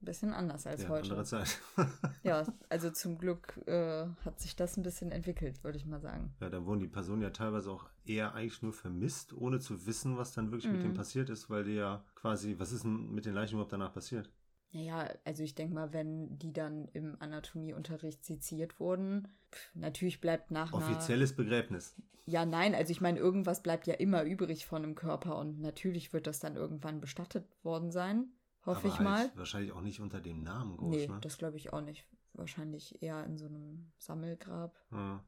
Speaker 1: ein bisschen anders als
Speaker 2: ja,
Speaker 1: heute.
Speaker 2: Andere Zeit.
Speaker 1: ja, also zum Glück äh, hat sich das ein bisschen entwickelt, würde ich mal sagen.
Speaker 2: Ja, dann wurden die Personen ja teilweise auch eher eigentlich nur vermisst, ohne zu wissen, was dann wirklich mhm. mit denen passiert ist, weil die ja quasi, was ist denn mit den Leichen überhaupt danach passiert?
Speaker 1: Naja, also ich denke mal, wenn die dann im Anatomieunterricht seziert wurden, pff, natürlich bleibt nach
Speaker 2: Offizielles. Begräbnis.
Speaker 1: Ja, nein, also ich meine, irgendwas bleibt ja immer übrig von einem Körper und natürlich wird das dann irgendwann bestattet worden sein. Hoffe ich halt
Speaker 2: mal. Wahrscheinlich auch nicht unter dem Namen
Speaker 1: groß, Nee, ne? das glaube ich auch nicht. Wahrscheinlich eher in so einem Sammelgrab.
Speaker 2: Ja.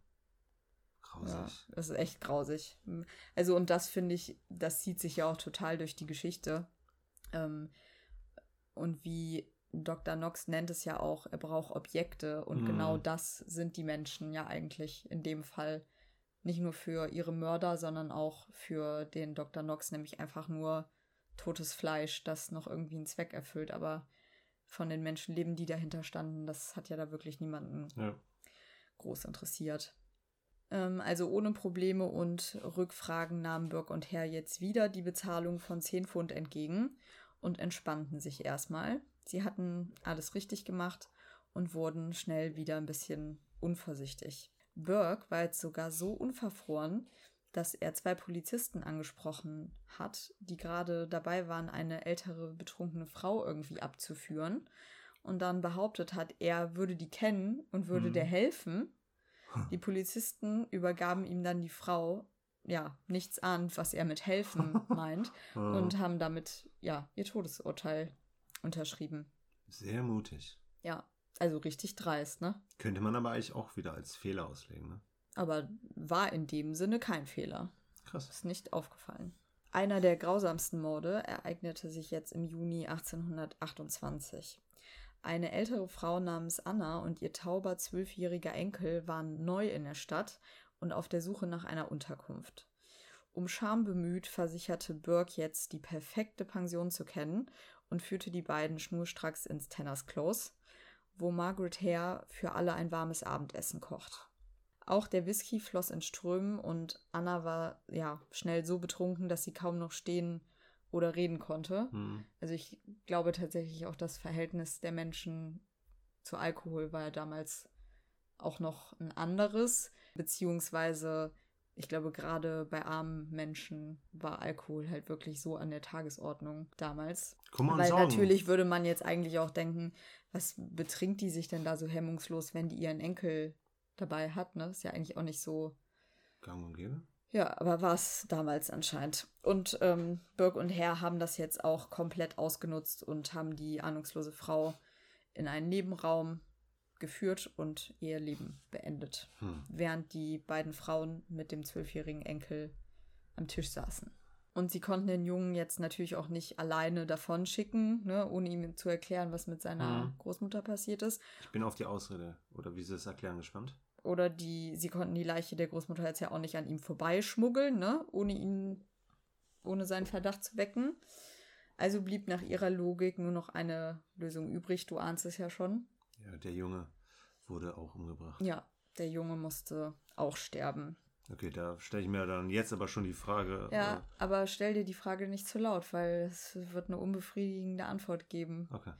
Speaker 2: Grausig. Ja,
Speaker 1: das ist echt grausig. Also, und das finde ich, das zieht sich ja auch total durch die Geschichte. Ähm, und wie Dr. Knox nennt es ja auch, er braucht Objekte. Und mhm. genau das sind die Menschen ja eigentlich in dem Fall. Nicht nur für ihre Mörder, sondern auch für den Dr. Knox, nämlich einfach nur totes Fleisch, das noch irgendwie einen Zweck erfüllt, aber von den Menschenleben, die dahinter standen, das hat ja da wirklich niemanden ja. groß interessiert. Ähm, also ohne Probleme und Rückfragen nahmen Burke und Herr jetzt wieder die Bezahlung von 10 Pfund entgegen und entspannten sich erstmal. Sie hatten alles richtig gemacht und wurden schnell wieder ein bisschen unvorsichtig. Burke war jetzt sogar so unverfroren, dass er zwei Polizisten angesprochen hat, die gerade dabei waren, eine ältere betrunkene Frau irgendwie abzuführen und dann behauptet hat, er würde die kennen und würde mhm. der helfen. Die Polizisten übergaben ihm dann die Frau, ja, nichts ahnt, was er mit helfen meint und haben damit, ja, ihr Todesurteil unterschrieben.
Speaker 2: Sehr mutig.
Speaker 1: Ja, also richtig dreist, ne?
Speaker 2: Könnte man aber eigentlich auch wieder als Fehler auslegen, ne?
Speaker 1: Aber war in dem Sinne kein Fehler.
Speaker 2: Krass.
Speaker 1: Ist nicht aufgefallen. Einer der grausamsten Morde ereignete sich jetzt im Juni 1828. Eine ältere Frau namens Anna und ihr tauber zwölfjähriger Enkel waren neu in der Stadt und auf der Suche nach einer Unterkunft. Um Scham bemüht, versicherte Burke jetzt, die perfekte Pension zu kennen und führte die beiden schnurstracks ins Tenners Close, wo Margaret Hare für alle ein warmes Abendessen kocht. Auch der Whisky floss in Strömen und Anna war ja schnell so betrunken, dass sie kaum noch stehen oder reden konnte. Mhm. Also ich glaube tatsächlich auch das Verhältnis der Menschen zu Alkohol war ja damals auch noch ein anderes, beziehungsweise ich glaube, gerade bei armen Menschen war Alkohol halt wirklich so an der Tagesordnung damals. Weil sagen. natürlich würde man jetzt eigentlich auch denken, was betrinkt die sich denn da so hemmungslos, wenn die ihren Enkel dabei hat, ne? Ist ja eigentlich auch nicht so.
Speaker 2: Gang und gäbe.
Speaker 1: Ja, aber war es damals anscheinend. Und ähm, Burke und Herr haben das jetzt auch komplett ausgenutzt und haben die ahnungslose Frau in einen Nebenraum geführt und ihr Leben beendet, hm. während die beiden Frauen mit dem zwölfjährigen Enkel am Tisch saßen. Und sie konnten den Jungen jetzt natürlich auch nicht alleine davon schicken, ne, ohne ihm zu erklären, was mit seiner hm. Großmutter passiert ist.
Speaker 2: Ich bin auf die Ausrede oder wie sie es erklären gespannt.
Speaker 1: Oder die, sie konnten die Leiche der Großmutter jetzt ja auch nicht an ihm vorbeischmuggeln, ne, ohne ihn, ohne seinen Verdacht zu wecken. Also blieb nach ihrer Logik nur noch eine Lösung übrig. Du ahnst es ja schon.
Speaker 2: Ja, der Junge wurde auch umgebracht.
Speaker 1: Ja, der Junge musste auch sterben.
Speaker 2: Okay, da stelle ich mir dann jetzt aber schon die Frage.
Speaker 1: Ja, äh, aber stell dir die Frage nicht zu laut, weil es wird eine unbefriedigende Antwort geben. Okay.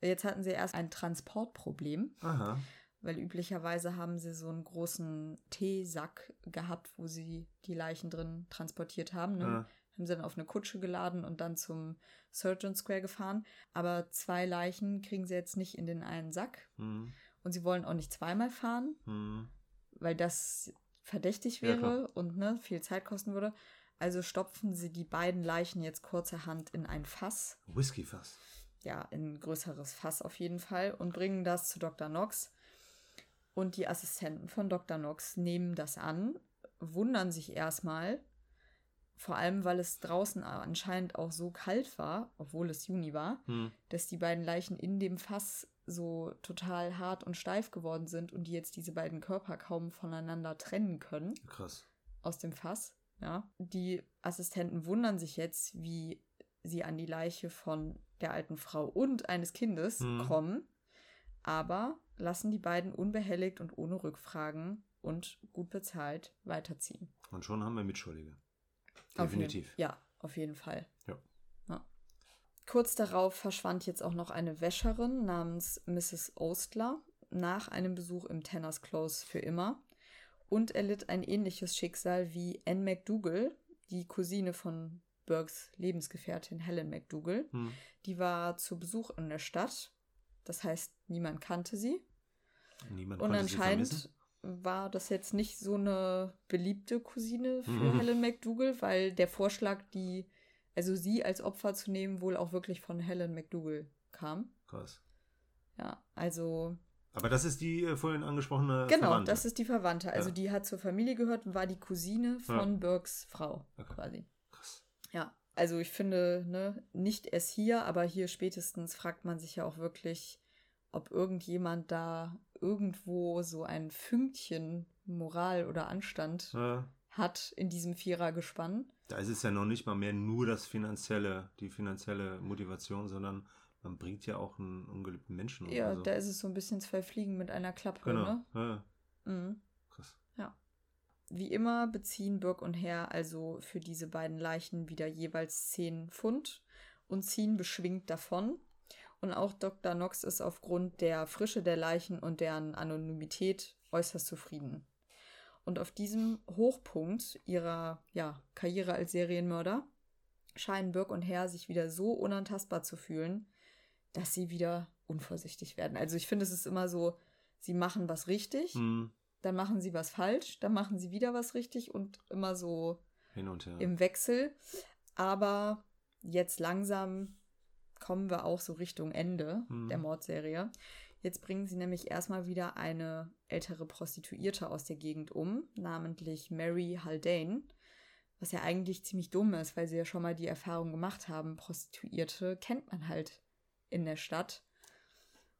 Speaker 1: Jetzt hatten sie erst ein Transportproblem. Aha. Weil üblicherweise haben sie so einen großen Teesack gehabt, wo sie die Leichen drin transportiert haben. Ne? Ja haben sie dann auf eine Kutsche geladen und dann zum Surgeon Square gefahren. Aber zwei Leichen kriegen sie jetzt nicht in den einen Sack. Mhm. Und sie wollen auch nicht zweimal fahren, mhm. weil das verdächtig wäre ja, und ne, viel Zeit kosten würde. Also stopfen sie die beiden Leichen jetzt kurzerhand in ein Fass.
Speaker 2: Whiskyfass.
Speaker 1: Ja, in ein größeres Fass auf jeden Fall und bringen das zu Dr. Knox. Und die Assistenten von Dr. Knox nehmen das an, wundern sich erstmal, vor allem, weil es draußen anscheinend auch so kalt war, obwohl es Juni war, hm. dass die beiden Leichen in dem Fass so total hart und steif geworden sind und die jetzt diese beiden Körper kaum voneinander trennen können.
Speaker 2: Krass.
Speaker 1: Aus dem Fass, ja. Die Assistenten wundern sich jetzt, wie sie an die Leiche von der alten Frau und eines Kindes hm. kommen, aber lassen die beiden unbehelligt und ohne Rückfragen und gut bezahlt weiterziehen.
Speaker 2: Und schon haben wir Mitschuldige.
Speaker 1: Definitiv. Auf ja, auf jeden Fall. Ja. ja. Kurz darauf verschwand jetzt auch noch eine Wäscherin namens Mrs. Ostler nach einem Besuch im Tenners Close für immer und erlitt ein ähnliches Schicksal wie Anne McDougall, die Cousine von Burkes Lebensgefährtin Helen McDougall. Hm. Die war zu Besuch in der Stadt. Das heißt, niemand kannte sie. Niemand und anscheinend war das jetzt nicht so eine beliebte Cousine für mhm. Helen McDougall, weil der Vorschlag, die, also sie als Opfer zu nehmen, wohl auch wirklich von Helen McDougall kam. Krass. Ja, also.
Speaker 2: Aber das ist die äh, vorhin angesprochene
Speaker 1: genau, Verwandte. Das ist die Verwandte. Also ja. die hat zur Familie gehört und war die Cousine von ja. Burkes Frau okay. quasi. Krass. Ja, also ich finde, ne, nicht erst hier, aber hier spätestens fragt man sich ja auch wirklich, ob irgendjemand da irgendwo so ein Fünkchen Moral oder Anstand ja. hat in diesem Vierergespann.
Speaker 2: Da ist es ja noch nicht mal mehr nur das finanzielle, die finanzielle Motivation, sondern man bringt ja auch einen ungeliebten Menschen.
Speaker 1: Ja, also. da ist es so ein bisschen zwei Fliegen mit einer Klappe, genau. ne? Ja. Mhm. Krass. Ja. Wie immer beziehen Burke und Herr also für diese beiden Leichen wieder jeweils 10 Pfund und ziehen beschwingt davon. Und auch Dr. Knox ist aufgrund der Frische der Leichen und deren Anonymität äußerst zufrieden. Und auf diesem Hochpunkt ihrer ja, Karriere als Serienmörder scheinen Burke und Herr sich wieder so unantastbar zu fühlen, dass sie wieder unvorsichtig werden. Also ich finde, es ist immer so, sie machen was richtig, mhm. dann machen sie was falsch, dann machen sie wieder was richtig und immer so
Speaker 2: hin und her
Speaker 1: im Wechsel. Aber jetzt langsam kommen wir auch so Richtung Ende mhm. der Mordserie. Jetzt bringen sie nämlich erstmal wieder eine ältere Prostituierte aus der Gegend um, namentlich Mary Haldane. Was ja eigentlich ziemlich dumm ist, weil sie ja schon mal die Erfahrung gemacht haben, Prostituierte kennt man halt in der Stadt.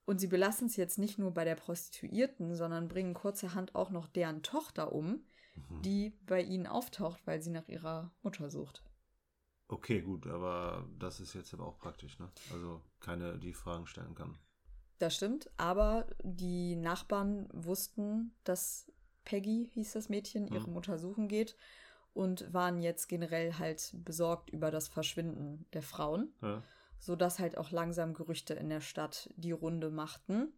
Speaker 1: Und sie belassen es jetzt nicht nur bei der Prostituierten, sondern bringen kurzerhand auch noch deren Tochter um, mhm. die bei ihnen auftaucht, weil sie nach ihrer Mutter sucht.
Speaker 2: Okay, gut, aber das ist jetzt aber auch praktisch, ne? Also keine, die Fragen stellen kann.
Speaker 1: Das stimmt, aber die Nachbarn wussten, dass Peggy, hieß das Mädchen, ihre mhm. Mutter suchen geht und waren jetzt generell halt besorgt über das Verschwinden der Frauen, ja. sodass halt auch langsam Gerüchte in der Stadt die Runde machten.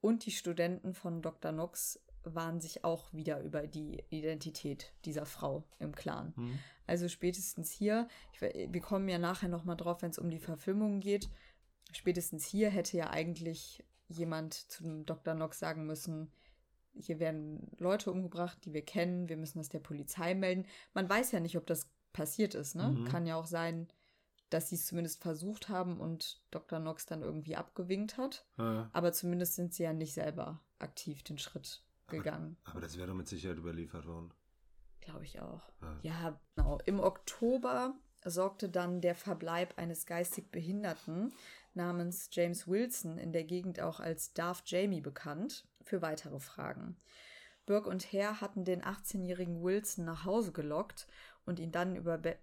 Speaker 1: Und die Studenten von Dr. Knox waren sich auch wieder über die Identität dieser Frau im Klaren. Mhm. Also spätestens hier, ich, wir kommen ja nachher nochmal drauf, wenn es um die Verfilmung geht, spätestens hier hätte ja eigentlich jemand zum Dr. Knox sagen müssen, hier werden Leute umgebracht, die wir kennen, wir müssen das der Polizei melden. Man weiß ja nicht, ob das passiert ist, ne? Mhm. Kann ja auch sein, dass sie es zumindest versucht haben und Dr. Knox dann irgendwie abgewinkt hat. Ja. Aber zumindest sind sie ja nicht selber aktiv den Schritt gegangen.
Speaker 2: Aber, aber das wäre doch mit Sicherheit überliefert worden.
Speaker 1: Glaube ich auch. Ja. ja, genau. Im Oktober sorgte dann der Verbleib eines geistig Behinderten namens James Wilson, in der Gegend auch als Darth Jamie bekannt, für weitere Fragen. Burke und Hare hatten den 18-jährigen Wilson nach Hause gelockt und ihn dann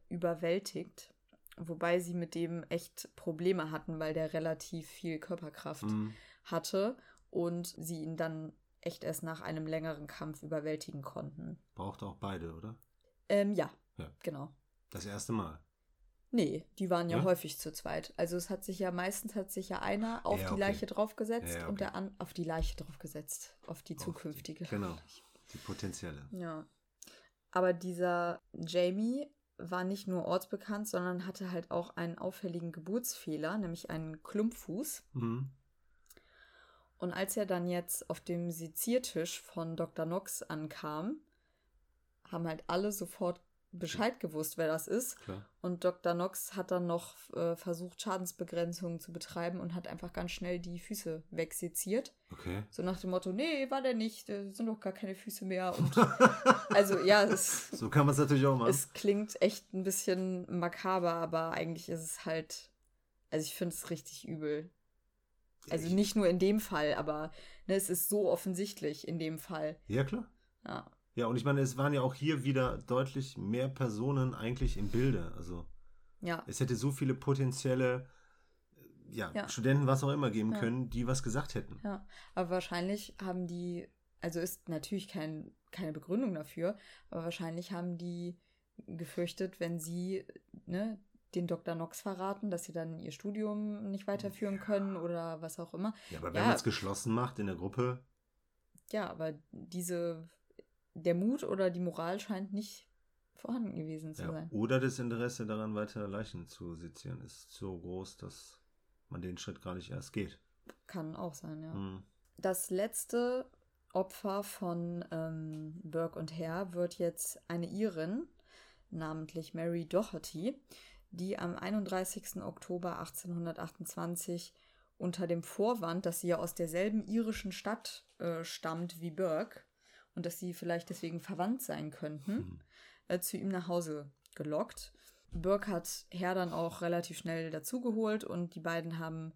Speaker 1: überwältigt, wobei sie mit dem echt Probleme hatten, weil der relativ viel Körperkraft mhm. hatte und sie ihn dann echt erst nach einem längeren Kampf überwältigen konnten.
Speaker 2: Braucht auch beide, oder?
Speaker 1: Ähm, ja, ja. genau.
Speaker 2: Das erste Mal.
Speaker 1: Nee, die waren ja, ja, häufig zu zweit. Also es hat sich ja meistens hat sich ja einer auf ja, die Leiche draufgesetzt okay. und der an auf die Leiche draufgesetzt, auf die zukünftige.
Speaker 2: Auf die, genau, die potenzielle.
Speaker 1: Ja. Aber dieser Jamie war nicht nur ortsbekannt, sondern hatte halt auch einen auffälligen Geburtsfehler, nämlich einen Klumpfuß. Mhm. Und als er dann jetzt auf dem Seziertisch von Dr. Knox ankam, haben halt alle sofort Bescheid gewusst, wer das ist. Klar. Und Dr. Knox hat dann noch äh, versucht, Schadensbegrenzungen zu betreiben und hat einfach ganz schnell die Füße wegseziert. Okay. So nach dem Motto, nee, war der nicht, da sind doch gar keine Füße mehr. Und also ja, es,
Speaker 2: so kann man es natürlich auch machen.
Speaker 1: Es klingt echt ein bisschen makaber, aber eigentlich ist es halt, also ich finde es richtig übel. Also ich nicht nur in dem Fall, aber ne, es ist so offensichtlich in dem Fall.
Speaker 2: Ja, klar. Ja. Ja, und ich meine, es waren ja auch hier wieder deutlich mehr Personen eigentlich im Bilde. Also ja. es hätte so viele potenzielle ja, ja. Studenten, was auch immer geben ja. können, die was gesagt hätten.
Speaker 1: Ja, aber wahrscheinlich haben die, also ist natürlich kein, keine Begründung dafür, aber wahrscheinlich haben die gefürchtet, wenn sie ne, den Dr. Knox verraten, dass sie dann ihr Studium nicht weiterführen ja. können oder was auch immer.
Speaker 2: Ja, aber wenn man es geschlossen macht in der Gruppe.
Speaker 1: Ja, aber diese der Mut oder die Moral scheint nicht vorhanden gewesen zu ja, sein.
Speaker 2: Oder das Interesse daran, weiter Leichen zu sezieren, ist so groß, dass man den Schritt gar nicht erst geht.
Speaker 1: Kann auch sein, ja. Hm. Das letzte Opfer von ähm, Burke und Hare wird jetzt eine Irin, namentlich Mary Doherty, die am 31. Oktober 1828 unter dem Vorwand, dass sie ja aus derselben irischen Stadt äh, stammt wie Burke, und dass sie vielleicht deswegen verwandt sein könnten, mhm. äh, zu ihm nach Hause gelockt. Burke hat Herr dann auch relativ schnell dazugeholt und die beiden haben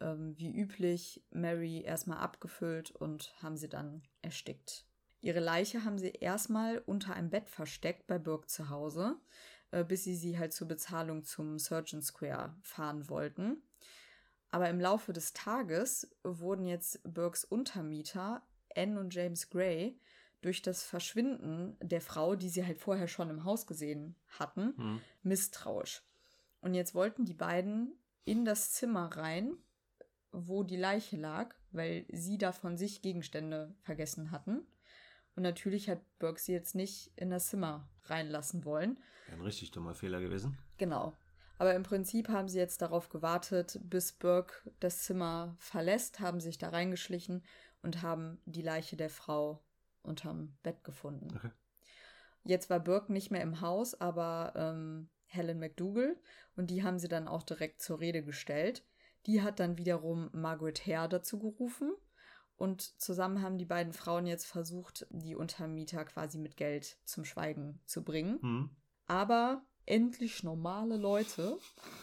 Speaker 1: ähm, wie üblich Mary erstmal abgefüllt und haben sie dann erstickt. Ihre Leiche haben sie erstmal unter einem Bett versteckt bei Burke zu Hause, äh, bis sie sie halt zur Bezahlung zum Surgeon Square fahren wollten. Aber im Laufe des Tages wurden jetzt Burkes Untermieter Anne und James Gray durch das Verschwinden der Frau, die sie halt vorher schon im Haus gesehen hatten, mhm. misstrauisch. Und jetzt wollten die beiden in das Zimmer rein, wo die Leiche lag, weil sie da von sich Gegenstände vergessen hatten. Und natürlich hat Burke sie jetzt nicht in das Zimmer reinlassen wollen.
Speaker 2: Ein richtig dummer Fehler gewesen.
Speaker 1: Genau. Aber im Prinzip haben sie jetzt darauf gewartet, bis Burke das Zimmer verlässt, haben sich da reingeschlichen und haben die Leiche der Frau unterm Bett gefunden. Okay. Jetzt war Burke nicht mehr im Haus, aber ähm, Helen McDougall und die haben sie dann auch direkt zur Rede gestellt. Die hat dann wiederum Margaret Hare dazu gerufen. Und zusammen haben die beiden Frauen jetzt versucht, die Untermieter quasi mit Geld zum Schweigen zu bringen. Mhm. Aber endlich normale Leute.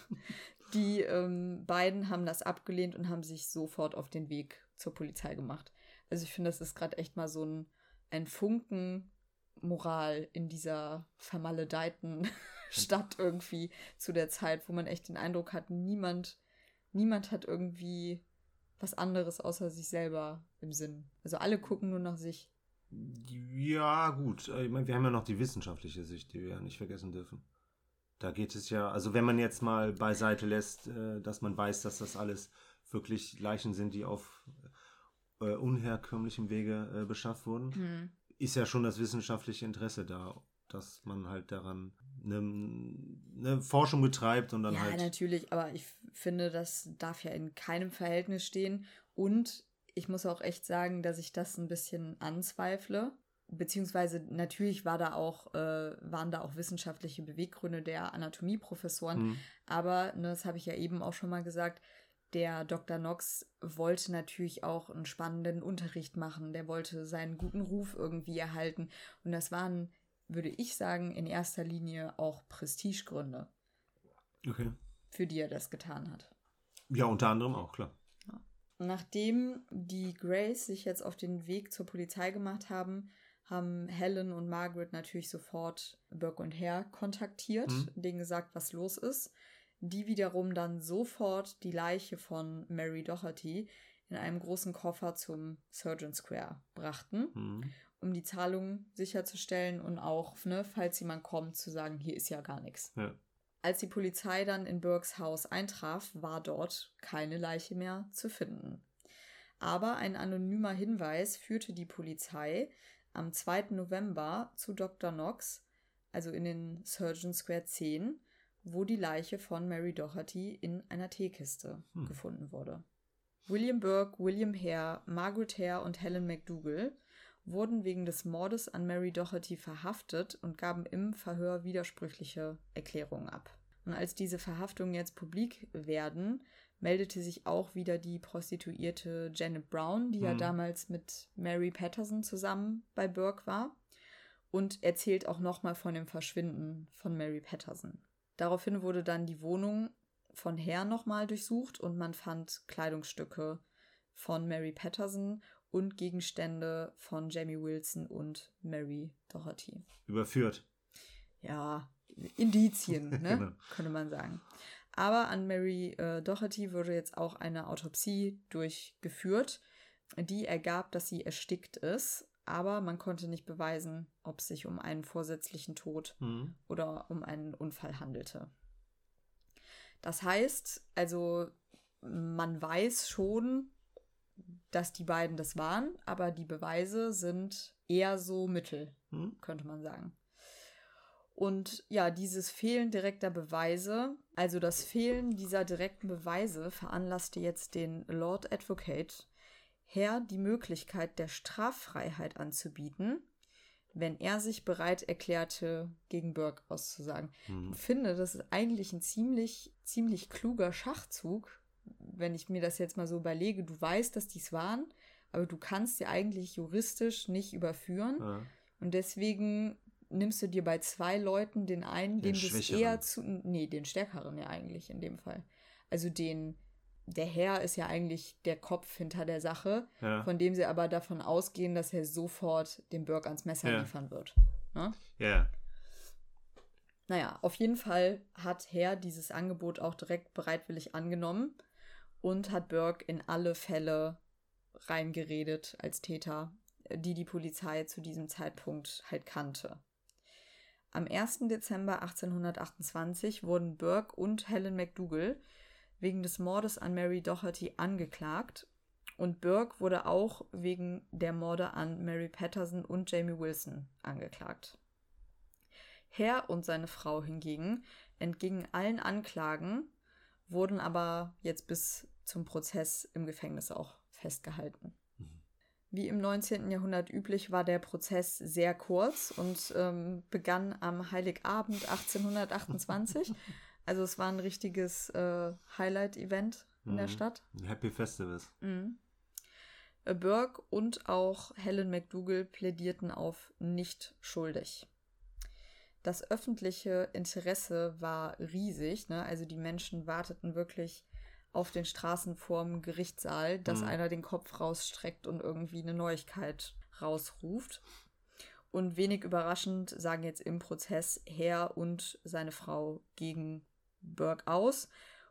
Speaker 1: Die ähm, beiden haben das abgelehnt und haben sich sofort auf den Weg zur Polizei gemacht. Also ich finde, das ist gerade echt mal so ein, ein Funken Moral in dieser vermaledeiten Stadt irgendwie zu der Zeit, wo man echt den Eindruck hat, niemand, niemand hat irgendwie was anderes außer sich selber im Sinn. Also alle gucken nur nach sich.
Speaker 2: Ja, gut. Ich meine, wir haben ja noch die wissenschaftliche Sicht, die wir ja nicht vergessen dürfen. Da geht es ja, also wenn man jetzt mal beiseite lässt, äh, dass man weiß, dass das alles wirklich Leichen sind, die auf äh, unherkömmlichem Wege äh, beschafft wurden, hm. ist ja schon das wissenschaftliche Interesse da, dass man halt daran eine, eine Forschung betreibt und dann
Speaker 1: ja,
Speaker 2: halt.
Speaker 1: Ja, natürlich, aber ich finde, das darf ja in keinem Verhältnis stehen. Und ich muss auch echt sagen, dass ich das ein bisschen anzweifle. Beziehungsweise natürlich war da auch, äh, waren da auch wissenschaftliche Beweggründe der Anatomieprofessoren. Mhm. Aber, ne, das habe ich ja eben auch schon mal gesagt, der Dr. Knox wollte natürlich auch einen spannenden Unterricht machen. Der wollte seinen guten Ruf irgendwie erhalten. Und das waren würde ich sagen, in erster Linie auch Prestigegründe. Okay. Für die er das getan hat.
Speaker 2: Ja, unter anderem auch, klar. Ja.
Speaker 1: Nachdem die Grays sich jetzt auf den Weg zur Polizei gemacht haben, haben Helen und Margaret natürlich sofort Burke und Hare kontaktiert, mhm. denen gesagt, was los ist. Die wiederum dann sofort die Leiche von Mary Doherty in einem großen Koffer zum Surgeon Square brachten. Mhm um die Zahlung sicherzustellen und auch, ne, falls jemand kommt, zu sagen, hier ist ja gar nichts. Ja. Als die Polizei dann in Burkes Haus eintraf, war dort keine Leiche mehr zu finden. Aber ein anonymer Hinweis führte die Polizei am 2. November zu Dr. Knox, also in den Surgeon Square 10, wo die Leiche von Mary Doherty in einer Teekiste hm. gefunden wurde. William Burke, William Hare, Margaret Hare und Helen McDougall wurden wegen des Mordes an Mary Doherty verhaftet und gaben im Verhör widersprüchliche Erklärungen ab. Und als diese Verhaftungen jetzt publik werden, meldete sich auch wieder die Prostituierte Janet Brown, die mhm. ja damals mit Mary Patterson zusammen bei Burke war, und erzählt auch nochmal von dem Verschwinden von Mary Patterson. Daraufhin wurde dann die Wohnung von Herr nochmal durchsucht und man fand Kleidungsstücke von Mary Patterson und Gegenstände von Jamie Wilson und Mary Doherty.
Speaker 2: Überführt.
Speaker 1: Ja, Indizien, ne? genau. könnte man sagen. Aber an Mary äh, Doherty wurde jetzt auch eine Autopsie durchgeführt. Die ergab, dass sie erstickt ist, aber man konnte nicht beweisen, ob es sich um einen vorsätzlichen Tod mhm. oder um einen Unfall handelte. Das heißt, also man weiß schon, dass die beiden das waren, aber die Beweise sind eher so mittel, hm? könnte man sagen. Und ja, dieses Fehlen direkter Beweise, also das Fehlen dieser direkten Beweise, veranlasste jetzt den Lord Advocate, Herr die Möglichkeit der Straffreiheit anzubieten, wenn er sich bereit erklärte, gegen Burke auszusagen. Mhm. Ich finde, das ist eigentlich ein ziemlich, ziemlich kluger Schachzug, wenn ich mir das jetzt mal so überlege, du weißt, dass dies waren, aber du kannst sie eigentlich juristisch nicht überführen. Ja. Und deswegen nimmst du dir bei zwei Leuten den einen, den, dem das eher zu. Nee, den stärkeren ja eigentlich in dem Fall. Also den, der Herr ist ja eigentlich der Kopf hinter der Sache, ja. von dem sie aber davon ausgehen, dass er sofort den Burke ans Messer ja. liefern wird. Ne? Ja. Naja, auf jeden Fall hat Herr dieses Angebot auch direkt bereitwillig angenommen und hat Burke in alle Fälle reingeredet als Täter, die die Polizei zu diesem Zeitpunkt halt kannte. Am 1. Dezember 1828 wurden Burke und Helen McDougall wegen des Mordes an Mary Doherty angeklagt und Burke wurde auch wegen der Morde an Mary Patterson und Jamie Wilson angeklagt. Herr und seine Frau hingegen entgingen allen Anklagen, wurden aber jetzt bis zum Prozess im Gefängnis auch festgehalten. Mhm. Wie im 19. Jahrhundert üblich war der Prozess sehr kurz und ähm, begann am Heiligabend 1828. also es war ein richtiges äh, Highlight-Event in der Stadt.
Speaker 2: Happy Festivals.
Speaker 1: Mhm. Äh, Burke und auch Helen McDougall plädierten auf nicht schuldig. Das öffentliche Interesse war riesig, ne? also die Menschen warteten wirklich auf den Straßen vorm Gerichtssaal, dass mhm. einer den Kopf rausstreckt und irgendwie eine Neuigkeit rausruft. Und wenig überraschend sagen jetzt im Prozess Herr und seine Frau gegen Burke aus.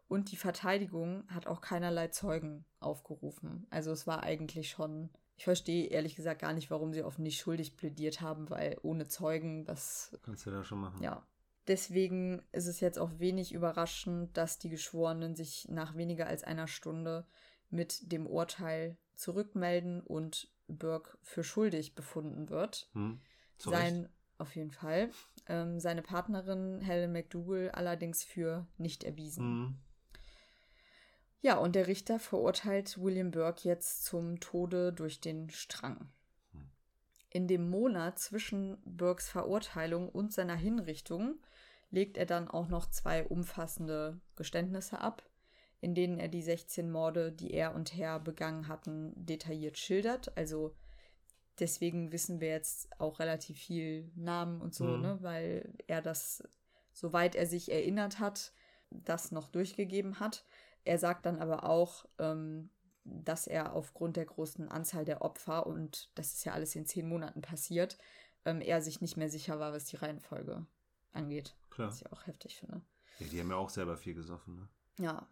Speaker 1: Und die Verteidigung hat auch keinerlei Zeugen aufgerufen. Also es war eigentlich schon. Ich verstehe ehrlich gesagt gar nicht, warum sie auf nicht schuldig plädiert haben, weil ohne Zeugen, das.
Speaker 2: Kannst du da schon machen.
Speaker 1: Ja. Deswegen ist es jetzt auch wenig überraschend, dass die Geschworenen sich nach weniger als einer Stunde mit dem Urteil zurückmelden und Burke für schuldig befunden wird. Hm, Sein, auf jeden Fall. Ähm, seine Partnerin Helen McDougall allerdings für nicht erwiesen. Hm. Ja, und der Richter verurteilt William Burke jetzt zum Tode durch den Strang. In dem Monat zwischen Burkes Verurteilung und seiner Hinrichtung legt er dann auch noch zwei umfassende Geständnisse ab, in denen er die 16 Morde, die er und Herr begangen hatten, detailliert schildert. Also deswegen wissen wir jetzt auch relativ viel Namen und so, mhm. ne, weil er das, soweit er sich erinnert hat, das noch durchgegeben hat. Er sagt dann aber auch, ähm, dass er aufgrund der großen Anzahl der Opfer, und das ist ja alles in zehn Monaten passiert, ähm, er sich nicht mehr sicher war, was die Reihenfolge angeht. Klar. Was ich auch heftig finde.
Speaker 2: Ja, die haben ja auch selber viel gesoffen, ne?
Speaker 1: Ja.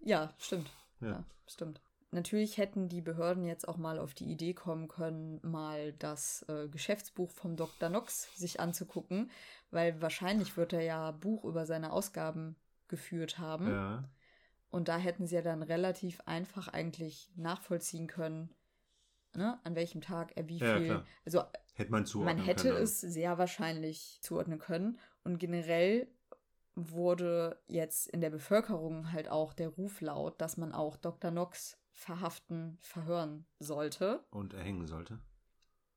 Speaker 1: Ja, stimmt. Ja. ja, stimmt. Natürlich hätten die Behörden jetzt auch mal auf die Idee kommen können, mal das äh, Geschäftsbuch vom Dr. Knox sich anzugucken, weil wahrscheinlich wird er ja Buch über seine Ausgaben geführt haben. Ja. Und da hätten sie ja dann relativ einfach eigentlich nachvollziehen können, ne, an welchem Tag er wie ja, viel. Klar. Also
Speaker 2: hätte man zuordnen
Speaker 1: Man hätte können. es sehr wahrscheinlich zuordnen können. Und generell wurde jetzt in der Bevölkerung halt auch der Ruf laut, dass man auch Dr. Knox verhaften, verhören sollte.
Speaker 2: Und erhängen sollte?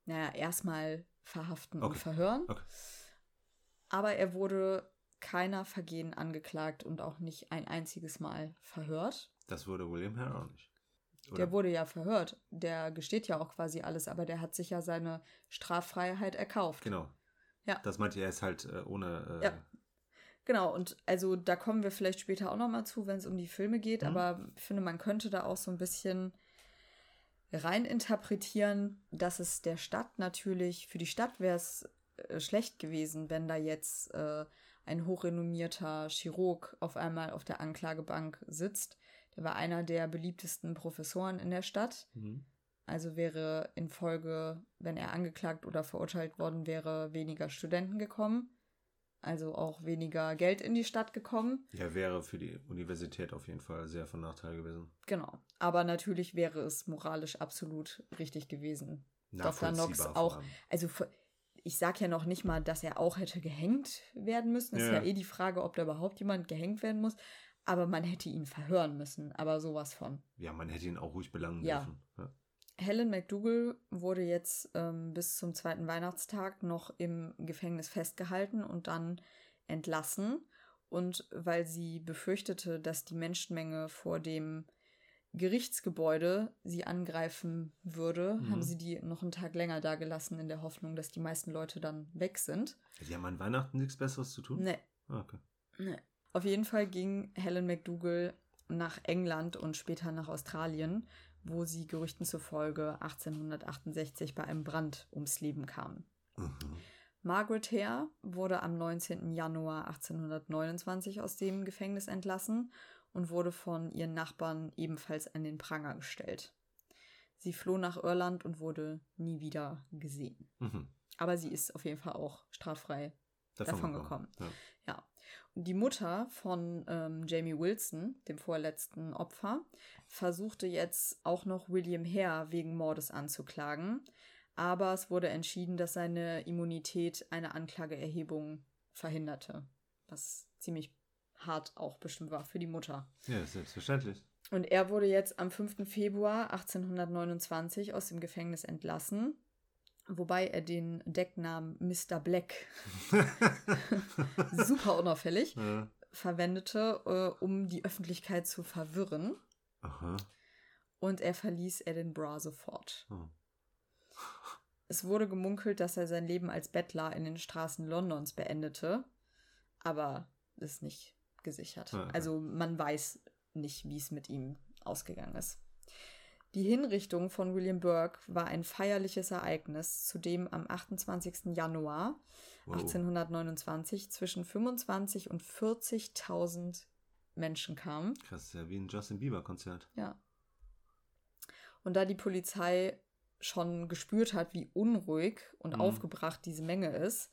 Speaker 1: Naja, erstmal verhaften okay. und verhören. Okay. Aber er wurde keiner Vergehen angeklagt und auch nicht ein einziges Mal verhört.
Speaker 2: Das wurde William Hare auch nicht.
Speaker 1: Oder? Der wurde ja verhört. Der gesteht ja auch quasi alles, aber der hat sich ja seine Straffreiheit erkauft.
Speaker 2: Genau. Ja. Das meinte er ist halt äh, ohne. Äh, ja.
Speaker 1: Genau, und also da kommen wir vielleicht später auch nochmal zu, wenn es um die Filme geht, mhm. aber ich finde, man könnte da auch so ein bisschen rein interpretieren, dass es der Stadt natürlich, für die Stadt wäre es äh, schlecht gewesen, wenn da jetzt äh, ein hochrenommierter Chirurg auf einmal auf der Anklagebank sitzt. Der war einer der beliebtesten Professoren in der Stadt. Mhm. Also wäre in Folge, wenn er angeklagt oder verurteilt worden wäre, weniger Studenten gekommen. Also auch weniger Geld in die Stadt gekommen.
Speaker 2: Ja, wäre für die Universität auf jeden Fall sehr von Nachteil gewesen.
Speaker 1: Genau. Aber natürlich wäre es moralisch absolut richtig gewesen. Dr. Knox auch. Also ich sage ja noch nicht mal, dass er auch hätte gehängt werden müssen. Ja. ist ja eh die Frage, ob da überhaupt jemand gehängt werden muss. Aber man hätte ihn verhören müssen. Aber sowas von.
Speaker 2: Ja, man hätte ihn auch ruhig belangen ja. dürfen. Ja.
Speaker 1: Helen McDougall wurde jetzt ähm, bis zum zweiten Weihnachtstag noch im Gefängnis festgehalten und dann entlassen. Und weil sie befürchtete, dass die Menschenmenge vor dem Gerichtsgebäude sie angreifen würde, mhm. haben sie die noch einen Tag länger da gelassen, in der Hoffnung, dass die meisten Leute dann weg sind.
Speaker 2: Die haben an Weihnachten nichts Besseres zu tun?
Speaker 1: Nee.
Speaker 2: Ah, okay.
Speaker 1: Nee. Auf jeden Fall ging Helen McDougall nach England und später nach Australien, wo sie Gerüchten zufolge 1868 bei einem Brand ums Leben kam. Mhm. Margaret Hare wurde am 19. Januar 1829 aus dem Gefängnis entlassen und wurde von ihren Nachbarn ebenfalls an den Pranger gestellt. Sie floh nach Irland und wurde nie wieder gesehen. Mhm. Aber sie ist auf jeden Fall auch straffrei davon, davon gekommen. Ja. ja. Und die Mutter von ähm, Jamie Wilson, dem vorletzten Opfer, versuchte jetzt auch noch William Hare wegen Mordes anzuklagen. Aber es wurde entschieden, dass seine Immunität eine Anklageerhebung verhinderte. Was ziemlich hart auch bestimmt war für die Mutter.
Speaker 2: Ja, selbstverständlich.
Speaker 1: Und er wurde jetzt am 5. Februar 1829 aus dem Gefängnis entlassen, wobei er den Decknamen Mr. Black super unauffällig ja. verwendete, äh, um die Öffentlichkeit zu verwirren. Aha. Und er verließ Edinburgh sofort. Oh. Es wurde gemunkelt, dass er sein Leben als Bettler in den Straßen Londons beendete, aber ist nicht gesichert. Ja, Also man weiß nicht, wie es mit ihm ausgegangen ist. Die Hinrichtung von William Burke war ein feierliches Ereignis, zu dem am 28. Januar wow. 1829 zwischen 25 und 40.000 Menschen kamen.
Speaker 2: Krass, ja wie ein Justin Bieber-Konzert.
Speaker 1: Ja. Und da die Polizei schon gespürt hat, wie unruhig und mhm. aufgebracht diese Menge ist,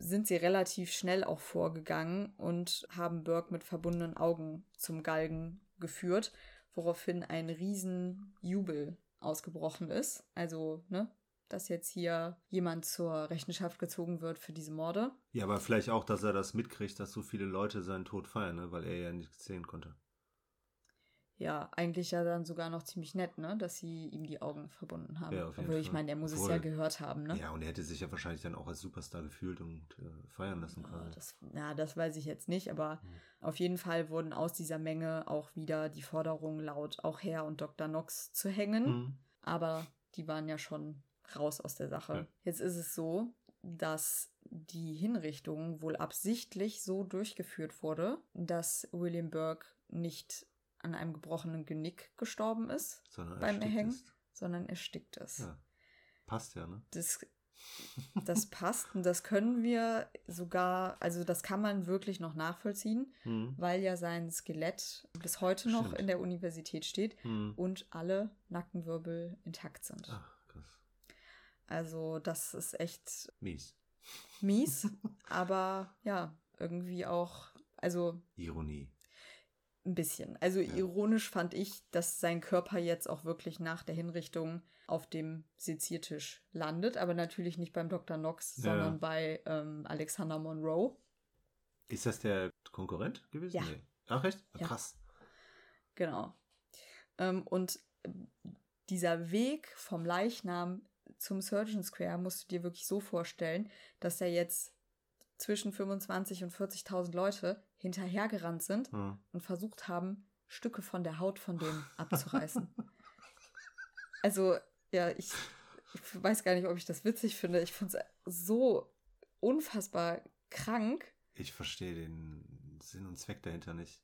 Speaker 1: sind sie relativ schnell auch vorgegangen und haben Burke mit verbundenen Augen zum Galgen geführt, woraufhin ein Riesenjubel ausgebrochen ist. Also, ne, dass jetzt hier jemand zur Rechenschaft gezogen wird für diese Morde.
Speaker 2: Ja, aber vielleicht auch, dass er das mitkriegt, dass so viele Leute seinen Tod feiern, ne? weil er ja nichts sehen konnte
Speaker 1: ja, eigentlich ja dann sogar noch ziemlich nett, ne, dass sie ihm die Augen verbunden haben. Ja, auf jeden Obwohl, ich meine, er muss Obwohl, es ja gehört haben, ne?
Speaker 2: Ja, und er hätte sich ja wahrscheinlich dann auch als Superstar gefühlt und äh, feiern lassen
Speaker 1: können. Ja, das, das weiß ich jetzt nicht, aber mhm. auf jeden Fall wurden aus dieser Menge auch wieder die Forderungen laut, auch Herr und Dr. Knox zu hängen. Mhm. Aber die waren ja schon raus aus der Sache. Ja. Jetzt ist es so, dass die Hinrichtung wohl absichtlich so durchgeführt wurde, dass William Burke nicht an einem gebrochenen Genick gestorben ist sondern beim Erhängen, ist. sondern erstickt ist. Ja.
Speaker 2: Passt ja, ne?
Speaker 1: Das, das passt und das können wir sogar, also das kann man wirklich noch nachvollziehen, mhm. weil ja sein Skelett bis heute noch Stimmt. in der Universität steht mhm. und alle Nackenwirbel intakt sind. Ach, krass. Also das ist echt
Speaker 2: mies.
Speaker 1: Mies, aber ja, irgendwie auch, also
Speaker 2: Ironie.
Speaker 1: Ein bisschen. Also ja. ironisch fand ich, dass sein Körper jetzt auch wirklich nach der Hinrichtung auf dem Seziertisch landet, aber natürlich nicht beim Dr. Knox, ja. sondern bei ähm, Alexander Monroe.
Speaker 2: Ist das der Konkurrent gewesen? Ja. Nee. Ach, echt? Ja. Krass.
Speaker 1: Genau. Ähm, und dieser Weg vom Leichnam zum Surgeon Square musst du dir wirklich so vorstellen, dass er jetzt zwischen 25 und 40.000 Leute hinterhergerannt sind mhm. und versucht haben, Stücke von der Haut von dem abzureißen. also, ja, ich, ich, weiß gar nicht, ob ich das witzig finde. Ich finde es so unfassbar krank.
Speaker 2: Ich verstehe den Sinn und Zweck dahinter nicht.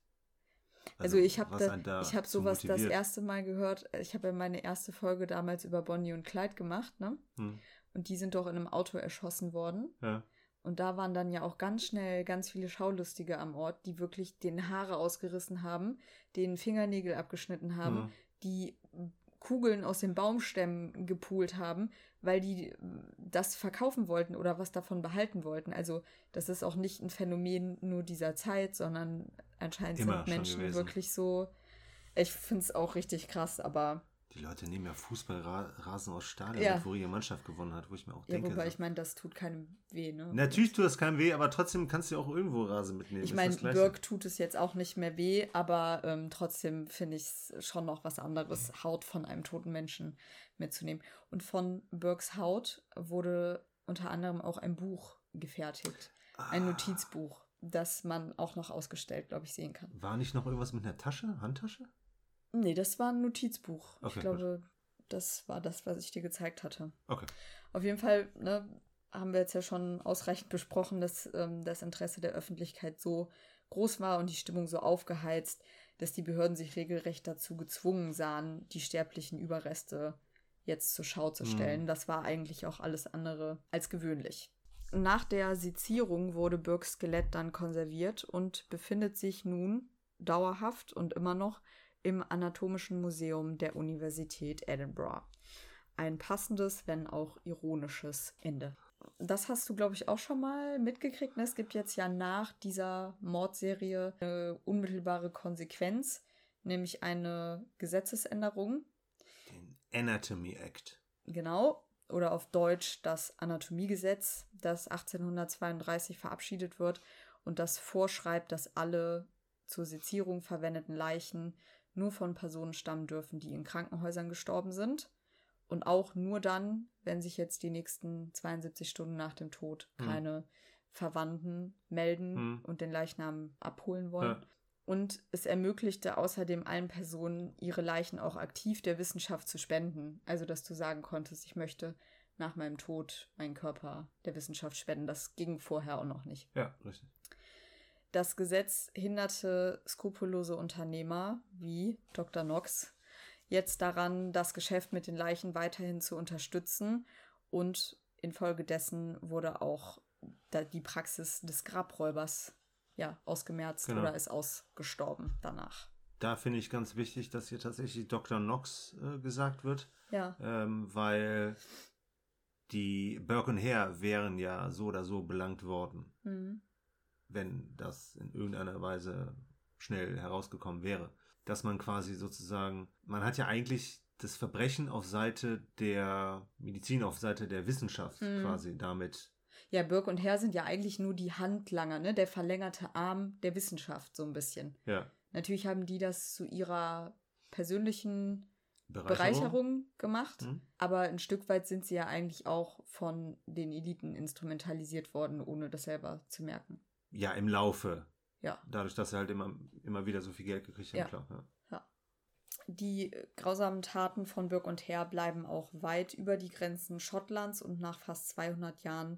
Speaker 1: Also, also ich habe ich habe sowas motiviert. das erste Mal gehört. Ich habe ja meine erste Folge damals über Bonnie und Clyde gemacht, ne? Hm. Und die sind doch in einem Auto erschossen worden. Ja. Und da waren dann ja auch ganz schnell ganz viele Schaulustige am Ort, die wirklich den Haare ausgerissen haben, den Fingernägel abgeschnitten haben, mhm. die Kugeln aus den Baumstämmen gepult haben, weil die das verkaufen wollten oder was davon behalten wollten. Also das ist auch nicht ein Phänomen nur dieser Zeit, sondern anscheinend Immer sind Menschen wirklich so. Ich finde es auch richtig krass, aber
Speaker 2: die Leute nehmen ja Fußballrasen aus Stadion, ja. wo ihre Mannschaft gewonnen hat, wo ich mir auch
Speaker 1: ja, denke. Wobei so. ich meine, das tut keinem weh, ne?
Speaker 2: Natürlich tut das keinem weh, aber trotzdem kannst du ja auch irgendwo Rasen mitnehmen.
Speaker 1: Ich meine, Birk tut es jetzt auch nicht mehr weh, aber ähm, trotzdem finde ich es schon noch was anderes. Haut von einem toten Menschen mitzunehmen. Und von Birks Haut wurde unter anderem auch ein Buch gefertigt. Ah. Ein Notizbuch, das man auch noch ausgestellt, glaube ich, sehen kann.
Speaker 2: War nicht noch irgendwas mit einer Tasche, Handtasche?
Speaker 1: Nee, das war ein Notizbuch. Okay, ich glaube, gut. das war das, was ich dir gezeigt hatte. Okay. Auf jeden Fall ne, haben wir jetzt ja schon ausreichend besprochen, dass ähm, das Interesse der Öffentlichkeit so groß war und die Stimmung so aufgeheizt, dass die Behörden sich regelrecht dazu gezwungen sahen, die sterblichen Überreste jetzt zur Schau zu stellen. Mhm. Das war eigentlich auch alles andere als gewöhnlich. Nach der Sezierung wurde Burkes Skelett dann konserviert und befindet sich nun dauerhaft und immer noch im Anatomischen Museum der Universität Edinburgh. Ein passendes, wenn auch ironisches Ende. Das hast du, glaube ich, auch schon mal mitgekriegt. Ne? Es gibt jetzt ja nach dieser Mordserie eine unmittelbare Konsequenz, nämlich eine Gesetzesänderung.
Speaker 2: Den Anatomy Act.
Speaker 1: Genau. Oder auf Deutsch das Anatomiegesetz, das 1832 verabschiedet wird und das vorschreibt, dass alle zur Sezierung verwendeten Leichen nur von Personen stammen dürfen, die in Krankenhäusern gestorben sind. Und auch nur dann, wenn sich jetzt die nächsten 72 Stunden nach dem Tod hm. keine Verwandten melden hm. und den Leichnam abholen wollen. Ja. Und es ermöglichte außerdem allen Personen, ihre Leichen auch aktiv der Wissenschaft zu spenden. Also, dass du sagen konntest, ich möchte nach meinem Tod meinen Körper der Wissenschaft spenden. Das ging vorher auch noch nicht.
Speaker 2: Ja, richtig.
Speaker 1: Das Gesetz hinderte skrupellose Unternehmer wie Dr. Knox jetzt daran, das Geschäft mit den Leichen weiterhin zu unterstützen. Und infolgedessen wurde auch die Praxis des Grabräubers ja, ausgemerzt genau. oder ist ausgestorben danach.
Speaker 2: Da finde ich ganz wichtig, dass hier tatsächlich Dr. Knox äh, gesagt wird.
Speaker 1: Ja.
Speaker 2: Ähm, weil die Burke und Hare wären ja so oder so belangt worden, mhm. Wenn das in irgendeiner Weise schnell herausgekommen wäre. Dass man quasi sozusagen, man hat ja eigentlich das Verbrechen auf Seite der Medizin, auf Seite der Wissenschaft mhm. quasi damit
Speaker 1: ja, Birk und Herr sind ja eigentlich nur die Handlanger, ne? Der verlängerte Arm der Wissenschaft, so ein bisschen.
Speaker 2: Ja.
Speaker 1: Natürlich haben die das zu ihrer persönlichen Bereicherung, Bereicherung gemacht, hm. aber ein Stück weit sind sie ja eigentlich auch von den Eliten instrumentalisiert worden, ohne das selber zu merken.
Speaker 2: Ja, im Laufe.
Speaker 1: Ja.
Speaker 2: Dadurch, dass sie halt immer, immer wieder so viel Geld gekriegt haben,
Speaker 1: ja.
Speaker 2: klar. Ja.
Speaker 1: ja. Die grausamen Taten von Birk und Herr bleiben auch weit über die Grenzen Schottlands und nach fast 200 Jahren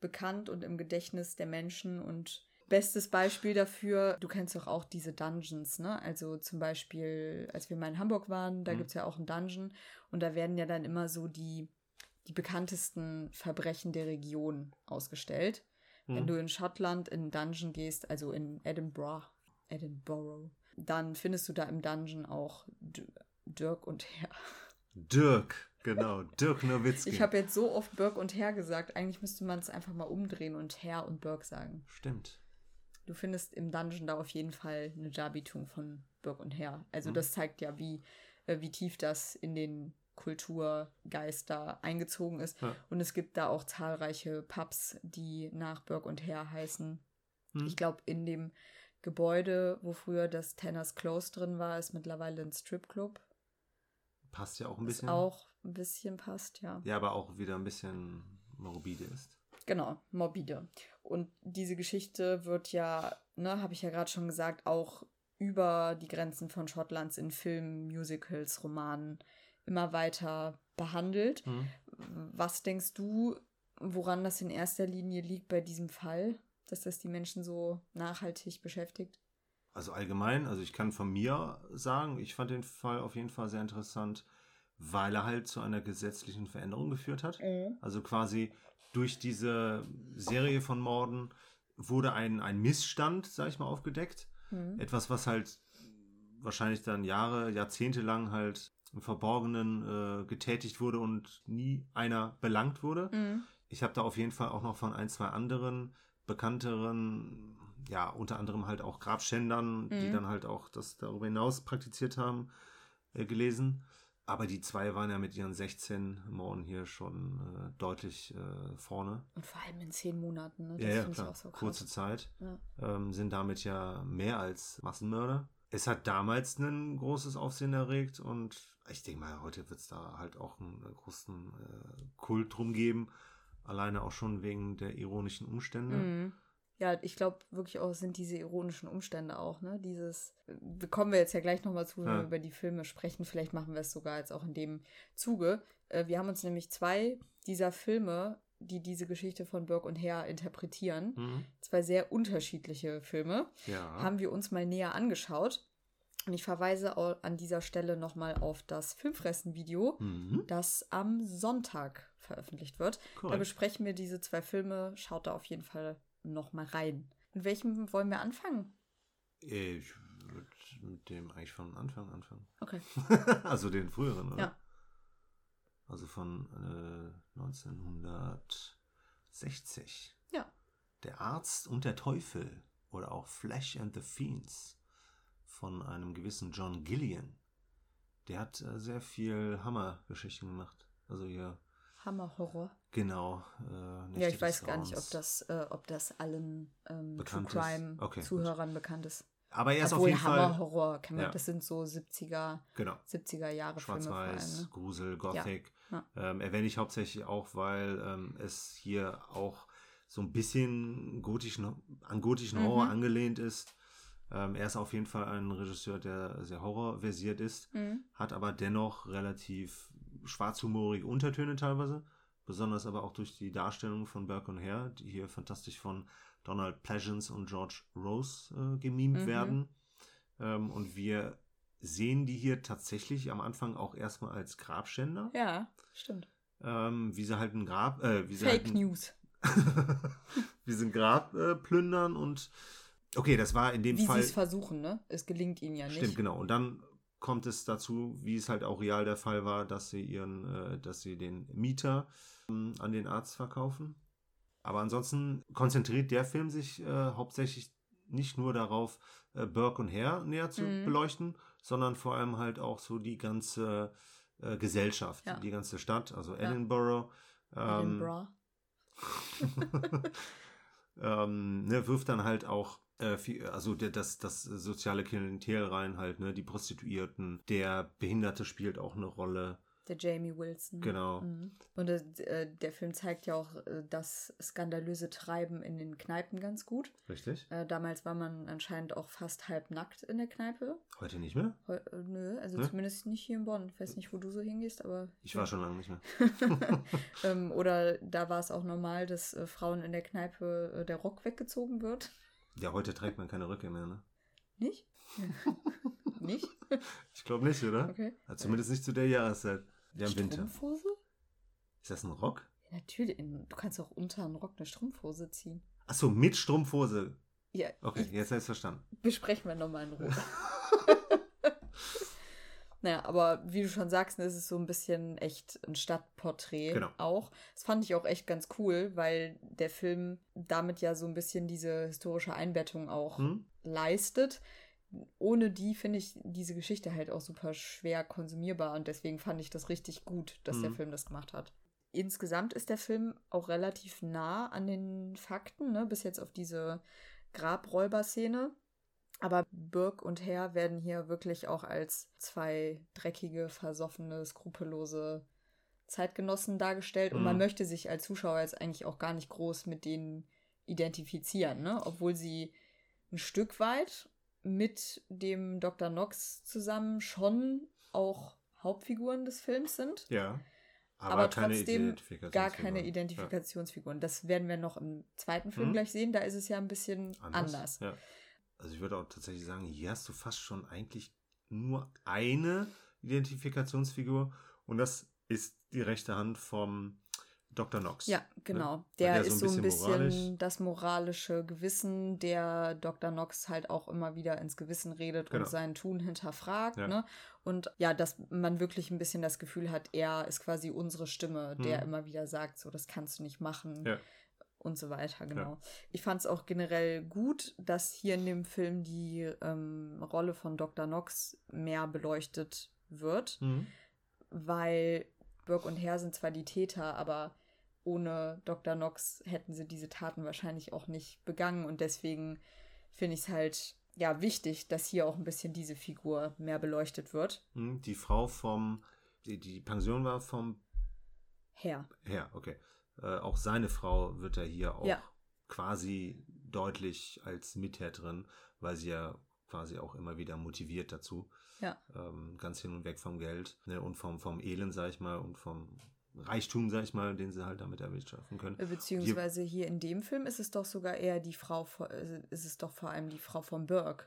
Speaker 1: bekannt und im Gedächtnis der Menschen und bestes Beispiel dafür, du kennst doch auch diese Dungeons, ne? Also zum Beispiel, als wir mal in Hamburg waren, da mhm. gibt es ja auch einen Dungeon und da werden ja dann immer so die, die bekanntesten Verbrechen der Region ausgestellt. Mhm. Wenn du in Schottland in einen Dungeon gehst, also in Edinburgh, Edinburgh, dann findest du da im Dungeon auch D Dirk und Herr.
Speaker 2: Dirk. Genau, Dirk Nowitzki.
Speaker 1: Ich habe jetzt so oft Burke und Herr gesagt. Eigentlich müsste man es einfach mal umdrehen und Herr und Burke sagen.
Speaker 2: Stimmt.
Speaker 1: Du findest im Dungeon da auf jeden Fall eine Darbietung von Burke und Herr. Also mhm. das zeigt ja, wie, äh, wie tief das in den Kulturgeist da eingezogen ist. Ja. Und es gibt da auch zahlreiche Pubs, die nach Burke und Herr heißen. Mhm. Ich glaube, in dem Gebäude, wo früher das Tanners Close drin war, ist mittlerweile ein Stripclub.
Speaker 2: Passt ja auch ein bisschen.
Speaker 1: Ist auch ein bisschen passt, ja.
Speaker 2: Ja, aber auch wieder ein bisschen morbide ist.
Speaker 1: Genau, morbide. Und diese Geschichte wird ja, ne, habe ich ja gerade schon gesagt, auch über die Grenzen von Schottlands in Filmen, Musicals, Romanen immer weiter behandelt. Mhm. Was denkst du, woran das in erster Linie liegt bei diesem Fall, dass das die Menschen so nachhaltig beschäftigt?
Speaker 2: Also allgemein, also ich kann von mir sagen, ich fand den Fall auf jeden Fall sehr interessant, weil er halt zu einer gesetzlichen Veränderung geführt hat. Mhm. Also quasi durch diese Serie von Morden wurde ein, ein Missstand, sag ich mal, aufgedeckt. Mhm. Etwas, was halt wahrscheinlich dann Jahre, Jahrzehnte lang halt im Verborgenen äh, getätigt wurde und nie einer belangt wurde. Mhm. Ich habe da auf jeden Fall auch noch von ein, zwei anderen bekannteren, ja, unter anderem halt auch Grabschändern, die mhm. dann halt auch das darüber hinaus praktiziert haben, äh, gelesen. Aber die zwei waren ja mit ihren 16 Morden hier schon äh, deutlich äh, vorne.
Speaker 1: Und vor allem in zehn Monaten, ne?
Speaker 2: Das ja, ja klar. So Kurze Zeit. Ja. Ähm, sind damit ja mehr als Massenmörder. Es hat damals ein großes Aufsehen erregt und ich denke mal, heute wird es da halt auch einen großen äh, Kult drum geben. Alleine auch schon wegen der ironischen Umstände. Mhm
Speaker 1: ja, ich glaube wirklich auch, sind diese ironischen Umstände auch, ne? Dieses, kommen wir jetzt ja gleich nochmal zu, wenn ja. wir über die Filme sprechen. Vielleicht machen wir es sogar jetzt auch in dem Zuge. Äh, wir haben uns nämlich zwei dieser Filme, die diese Geschichte von Burke und Hare interpretieren, mhm. zwei sehr unterschiedliche Filme, ja. haben wir uns mal näher angeschaut. Und ich verweise an dieser Stelle nochmal auf das Filmfressen-Video, mhm. das am Sonntag veröffentlicht wird. Cool. Da besprechen wir diese zwei Filme. Schaut da auf jeden Fall noch mal rein. Mit welchem wollen wir anfangen?
Speaker 2: Ich würde mit dem eigentlich von Anfang anfangen.
Speaker 1: Okay.
Speaker 2: also den früheren, oder?
Speaker 1: Ja.
Speaker 2: Also von äh, 1960.
Speaker 1: Ja.
Speaker 2: Der Arzt und der Teufel oder auch Flesh and the Fiends von einem gewissen John Gillian. Der hat äh, sehr viel Hammergeschichten gemacht. Also hier
Speaker 1: Hammerhorror.
Speaker 2: Genau.
Speaker 1: Äh, ja, ich weiß gar nicht, ob das, äh, ob das allen ähm, True Crime-Zuhörern okay, bekannt ist.
Speaker 2: Aber er ist
Speaker 1: Obwohl
Speaker 2: auf jeden
Speaker 1: Hammerhorror, Fall, ja. das sind so 70er,
Speaker 2: genau.
Speaker 1: 70er Jahre
Speaker 2: Schwarz-Weiß, ne? Grusel, Gothic. Ja. Ja. Ähm, erwähne ich hauptsächlich auch, weil ähm, es hier auch so ein bisschen gotischen, an gotischen Horror
Speaker 1: Mhm.
Speaker 2: angelehnt ist. Ähm, er ist auf jeden Fall ein Regisseur, der sehr horrorversiert ist,
Speaker 1: Mhm.
Speaker 2: hat aber dennoch relativ schwarzhumorige Untertöne teilweise. Besonders aber auch durch die Darstellung von Burke und Hare, die hier fantastisch von Donald Pleasance und George Rose äh, gemimt
Speaker 1: Mhm.
Speaker 2: werden. Ähm, und wir sehen die hier tatsächlich am Anfang auch erstmal als Grabschänder.
Speaker 1: Ja, stimmt.
Speaker 2: Ähm, wie sie halt ein Grab, äh, wie sie
Speaker 1: Fake
Speaker 2: halt ein,
Speaker 1: News.
Speaker 2: wie sie ein Grab äh, plündern und okay, das war in dem
Speaker 1: Wie sie
Speaker 2: Fall
Speaker 1: es versuchen, ne? Es gelingt ihnen ja nicht.
Speaker 2: Stimmt, genau. Und dann kommt es dazu, wie es halt auch real der Fall war, dass sie ihren, äh, dass sie den Mieter ähm, an den Arzt verkaufen. Aber ansonsten konzentriert der Film sich äh, hauptsächlich nicht nur darauf, äh, Burke und Hare näher zu
Speaker 1: Mhm.
Speaker 2: beleuchten, sondern vor allem halt auch so die ganze äh, Gesellschaft,
Speaker 1: Ja.
Speaker 2: die ganze Stadt, also
Speaker 1: Ja.
Speaker 2: Edinburgh. Ähm,
Speaker 1: Edinburgh.
Speaker 2: ähm, ne, wirft dann halt auch äh, viel, also der, das, das soziale Klientel rein, halt, ne, die Prostituierten, der Behinderte spielt auch eine Rolle.
Speaker 1: Der Jamie Wilson.
Speaker 2: Genau.
Speaker 1: Mhm. Und äh, äh, der Film zeigt ja auch äh, das skandalöse Treiben in den Kneipen ganz gut.
Speaker 2: Richtig?
Speaker 1: Äh, damals war man anscheinend auch fast halb nackt in der Kneipe.
Speaker 2: Heute nicht mehr?
Speaker 1: Heu äh, nö, also
Speaker 2: Ne?
Speaker 1: zumindest nicht hier in Bonn. Ich weiß nicht, wo du so hingehst, aber.
Speaker 2: Ich war schon lange nicht mehr.
Speaker 1: ähm, oder da war es auch normal, dass äh, Frauen in der Kneipe der Rock weggezogen wird.
Speaker 2: Ja, heute trägt man keine Röcke mehr, ne?
Speaker 1: Nicht? nicht?
Speaker 2: Ich glaube nicht, oder?
Speaker 1: Okay.
Speaker 2: Ja, zumindest nicht zu der Jahreszeit. Ja, im Winter.
Speaker 1: Strumpfhose?
Speaker 2: Ist das ein Rock?
Speaker 1: Ja, natürlich. Du kannst auch unter einen Rock eine Strumpfhose ziehen.
Speaker 2: Achso, mit Strumpfhose.
Speaker 1: Ja,
Speaker 2: Okay, jetzt habe ich verstanden.
Speaker 1: besprechen wir nochmal in Ruhe. naja, aber wie du schon sagst, ne, ist es so ein bisschen echt ein Stadtporträt
Speaker 2: Genau.
Speaker 1: auch. Das fand ich auch echt ganz cool, weil der Film damit ja so ein bisschen diese historische Einbettung auch
Speaker 2: Hm?
Speaker 1: leistet. Ohne die finde ich diese Geschichte halt auch super schwer konsumierbar und deswegen fand ich das richtig gut, dass der
Speaker 2: Mhm.
Speaker 1: Film das gemacht hat. Insgesamt ist der Film auch relativ nah an den Fakten, ne? bis jetzt auf diese Grabräuber-Szene. Aber Burke und Hare werden hier wirklich auch als zwei dreckige, versoffene, skrupellose Zeitgenossen dargestellt. Und man
Speaker 2: Mhm.
Speaker 1: möchte sich als Zuschauer jetzt eigentlich auch gar nicht groß mit denen identifizieren, ne? obwohl sie ein Stück weit mit dem Dr. Knox zusammen schon auch Hauptfiguren des Films sind.
Speaker 2: Ja.
Speaker 1: Aber, trotzdem
Speaker 2: Identifikationsfigur.
Speaker 1: gar keine
Speaker 2: Ja.
Speaker 1: Identifikationsfiguren. Das werden wir noch im zweiten Film
Speaker 2: Mhm.
Speaker 1: gleich sehen. Da ist es ja ein bisschen anders.
Speaker 2: Ja. Also ich würde auch tatsächlich sagen, hier hast du fast schon eigentlich nur eine Identifikationsfigur und das ist die rechte Hand vom Dr. Knox.
Speaker 1: Ja, genau.
Speaker 2: Weil
Speaker 1: Der,
Speaker 2: der
Speaker 1: ist
Speaker 2: so ein
Speaker 1: ein
Speaker 2: bisschen
Speaker 1: bisschen
Speaker 2: moralisch-
Speaker 1: das moralische Gewissen, der Dr. Knox halt auch immer wieder ins Gewissen redet
Speaker 2: Genau.
Speaker 1: und sein Tun hinterfragt.
Speaker 2: Ja.
Speaker 1: Ne? Und ja, dass man wirklich ein bisschen das Gefühl hat, er ist quasi unsere Stimme, der
Speaker 2: Mhm.
Speaker 1: immer wieder sagt, so, das kannst du nicht machen.
Speaker 2: Ja.
Speaker 1: Und so weiter, genau. Ich fand es auch generell gut, dass hier in dem Film die ähm, Rolle von Dr. Knox mehr beleuchtet wird
Speaker 2: Mhm.
Speaker 1: weil Burke und Hare sind zwar die Täter, aber ohne Dr. Knox hätten sie diese Taten wahrscheinlich auch nicht begangen und deswegen finde ich es halt ja wichtig, dass hier auch ein bisschen diese Figur mehr beleuchtet wird.
Speaker 2: Mhm. Die Frau vom, die, die Pension war vom
Speaker 1: Herr.
Speaker 2: Herr, okay. Äh, auch seine Frau wird ja hier auch
Speaker 1: Ja.
Speaker 2: quasi deutlich als Mittäterin, weil sie ja quasi auch immer wieder motiviert dazu.
Speaker 1: Ja.
Speaker 2: Ähm, ganz hin und weg vom Geld ne, und vom, vom Elend, sag ich mal, und vom Reichtum, sag ich mal, den sie halt damit erwirtschaften können.
Speaker 1: Äh, Beziehungsweise hier in dem Film ist es doch sogar eher die Frau, äh, ist es doch vor allem die Frau von Burke.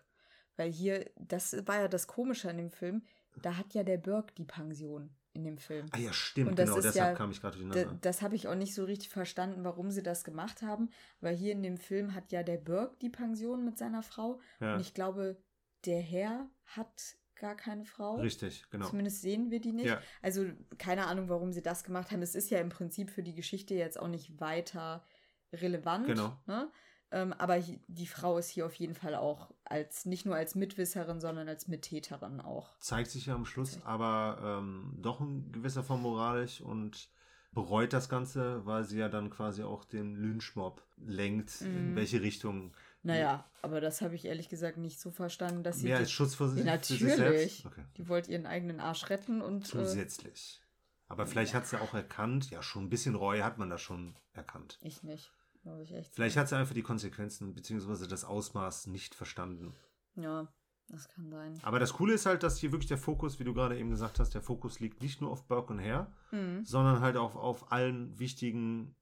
Speaker 1: Weil hier, das war ja das Komische an dem Film, da hat ja der Burke die Pension in dem Film.
Speaker 2: Ah ja, stimmt, genau, deshalb
Speaker 1: ja-
Speaker 2: kam ich gerade durcheinander.
Speaker 1: das habe ich auch nicht so richtig verstanden, warum sie das gemacht haben. Weil hier in dem Film hat ja der Burke die Pension mit seiner Frau.
Speaker 2: ja,
Speaker 1: Und ich glaube, der Herr hat gar keine Frau.
Speaker 2: richtig, genau.
Speaker 1: Zumindest sehen wir die nicht.
Speaker 2: Ja.
Speaker 1: Also keine Ahnung, warum sie das gemacht haben. Es ist ja im Prinzip für die Geschichte jetzt auch nicht weiter relevant.
Speaker 2: Genau.
Speaker 1: Ne? Ähm, aber die Frau ist hier auf jeden Fall auch als nicht nur als Mitwisserin, sondern als Mittäterin auch.
Speaker 2: Zeigt sich ja am Schluss
Speaker 1: Tatsächlich.
Speaker 2: aber ähm, doch in gewisser Form moralisch und bereut das Ganze, weil sie ja dann quasi auch den Lynchmob lenkt, in
Speaker 1: Mhm.
Speaker 2: welche Richtung.
Speaker 1: Naja, aber das habe ich ehrlich gesagt nicht so verstanden, dass sie
Speaker 2: Mehr als Schutz vor sich,
Speaker 1: Ja,
Speaker 2: für sich
Speaker 1: natürlich.
Speaker 2: selbst. Okay.
Speaker 1: Die wollte ihren eigenen Arsch retten und. Äh,
Speaker 2: Zusätzlich. Aber vielleicht hat sie auch erkannt, ja, schon ein bisschen Reue hat man da schon erkannt.
Speaker 1: ich nicht. glaube ich echt.
Speaker 2: Vielleicht hat sie einfach die Konsequenzen bzw. das Ausmaß nicht verstanden.
Speaker 1: Ja, das kann sein.
Speaker 2: Aber das Coole ist halt, dass hier wirklich der Fokus, wie du gerade eben gesagt hast, der Fokus liegt nicht nur auf Burke und Hare,
Speaker 1: Mhm.
Speaker 2: sondern halt auch auf allen wichtigen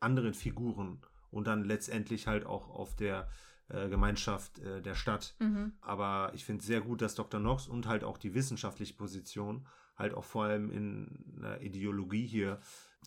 Speaker 2: anderen Figuren und dann letztendlich halt auch auf der äh, Gemeinschaft äh, der Stadt.
Speaker 1: Mhm.
Speaker 2: Aber ich finde es sehr gut, dass Dr. Knox und halt auch die wissenschaftliche Position halt auch vor allem in einer Ideologie hier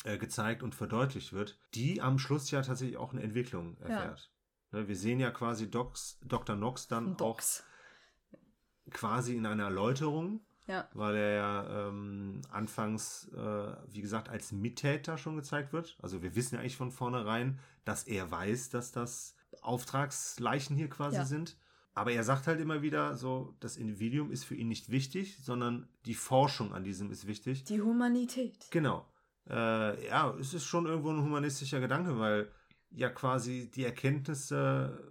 Speaker 2: äh, gezeigt und verdeutlicht wird, die am Schluss ja tatsächlich auch eine Entwicklung erfährt. Ne, wir sehen ja quasi Docs, Dr. Knox dann
Speaker 1: Docs.
Speaker 2: auch quasi in einer Erläuterung,
Speaker 1: Ja.
Speaker 2: weil er ja ähm, anfangs, äh, wie gesagt, als Mittäter schon gezeigt wird. Also wir wissen ja eigentlich von vornherein, dass er weiß, dass das Auftragsleichen hier quasi
Speaker 1: Ja.
Speaker 2: sind. Aber er sagt halt immer wieder so, das Individuum ist für ihn nicht wichtig, sondern die Forschung an diesem ist wichtig.
Speaker 1: Die Humanität.
Speaker 2: Genau. Äh, ja, es ist schon irgendwo ein humanistischer Gedanke, weil ja quasi die Erkenntnisse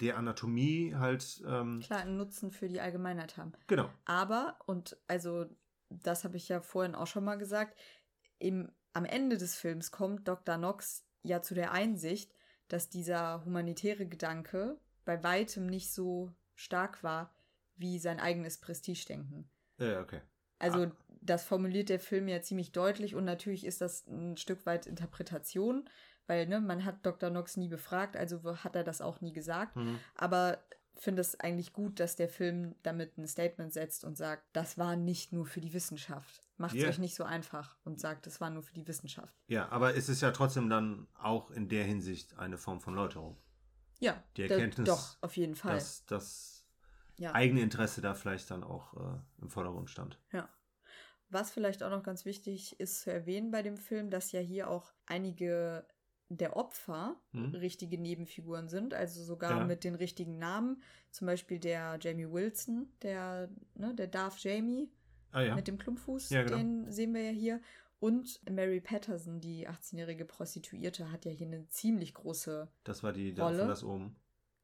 Speaker 2: der Anatomie halt, ähm,
Speaker 1: Klar, einen Nutzen für die Allgemeinheit haben.
Speaker 2: genau.
Speaker 1: Aber, und also, das habe ich ja vorhin auch schon mal gesagt, im, am Ende des Films kommt Dr. Knox ja zu der Einsicht, dass dieser humanitäre Gedanke bei weitem nicht so stark war wie sein eigenes Prestigedenken.
Speaker 2: Ja, okay.
Speaker 1: Also
Speaker 2: Ah.
Speaker 1: das formuliert der Film ja ziemlich deutlich und natürlich ist das ein Stück weit Interpretation, weil ne, man hat Dr. Knox nie befragt, also hat er das auch nie gesagt.
Speaker 2: Mhm.
Speaker 1: Aber finde es eigentlich gut, dass der Film damit ein Statement setzt und sagt, das war nicht nur für die Wissenschaft. Macht es
Speaker 2: Yeah.
Speaker 1: euch nicht so einfach und sagt, es war nur für die Wissenschaft.
Speaker 2: Ja, aber es ist ja trotzdem dann auch in der Hinsicht eine Form von Läuterung.
Speaker 1: Ja,
Speaker 2: Die
Speaker 1: da-
Speaker 2: Erkenntnis,
Speaker 1: doch, auf jeden Fall.
Speaker 2: Dass das
Speaker 1: ja.
Speaker 2: eigene Interesse da vielleicht dann auch äh, im Vordergrund stand.
Speaker 1: Ja. Was vielleicht auch noch ganz wichtig ist zu erwähnen bei dem Film, dass ja hier auch einige der Opfer
Speaker 2: Hm?
Speaker 1: richtige Nebenfiguren sind, also sogar
Speaker 2: Ja.
Speaker 1: mit den richtigen Namen. Zum Beispiel der Jamie Wilson, der, ne, der Darth Jamie
Speaker 2: Ah ja.
Speaker 1: mit dem Klumpfuß,
Speaker 2: Ja, genau.
Speaker 1: den sehen wir ja hier. Und Mary Patterson, die 18-jährige Prostituierte, hat ja hier eine ziemlich große.
Speaker 2: Das war die da
Speaker 1: Rolle.
Speaker 2: von das oben.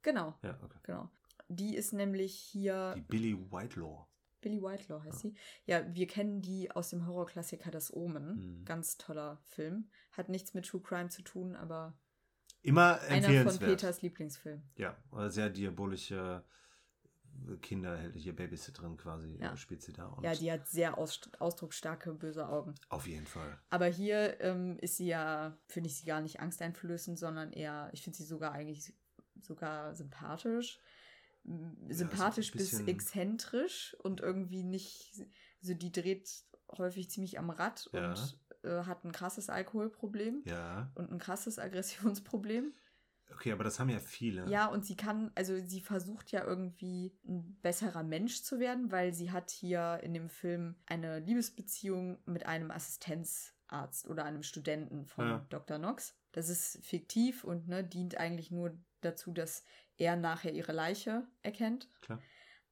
Speaker 1: Genau,
Speaker 2: Ja, okay.
Speaker 1: genau. Die ist nämlich hier.
Speaker 2: Die Billy Whitelaw.
Speaker 1: Billy Whitelaw heißt sie. Ja, wir kennen die aus dem Horrorklassiker Das Omen.
Speaker 2: Mhm.
Speaker 1: Ganz toller Film. Hat nichts mit True Crime zu tun, aber
Speaker 2: Immer
Speaker 1: einer von. Peters Lieblingsfilmen.
Speaker 2: Ja, oder sehr diabolische kinderhältliche Babysitterin quasi
Speaker 1: Ja.
Speaker 2: äh, spielt sie da. Und
Speaker 1: Ja, die hat sehr aus ausdrucksstarke, böse Augen.
Speaker 2: auf jeden Fall.
Speaker 1: Aber hier ähm, ist sie ja, finde ich sie gar nicht angsteinflößend, sondern eher, ich finde sie sogar eigentlich sogar sympathisch. Sympathisch
Speaker 2: so ein
Speaker 1: bis exzentrisch und irgendwie nicht, also die dreht häufig ziemlich am Rad
Speaker 2: Ja.
Speaker 1: und äh, hat ein krasses Alkoholproblem
Speaker 2: Ja.
Speaker 1: und ein krasses Aggressionsproblem.
Speaker 2: Okay, aber das haben ja viele.
Speaker 1: Ja, und sie kann, also sie versucht ja irgendwie ein besserer Mensch zu werden, weil sie hat hier in dem Film eine Liebesbeziehung mit einem Assistenzarzt oder einem Studenten von
Speaker 2: Ja.
Speaker 1: Dr. Knox. Das ist fiktiv und ne, dient eigentlich nur dazu, dass er nachher ihre Leiche erkennt.
Speaker 2: Klar.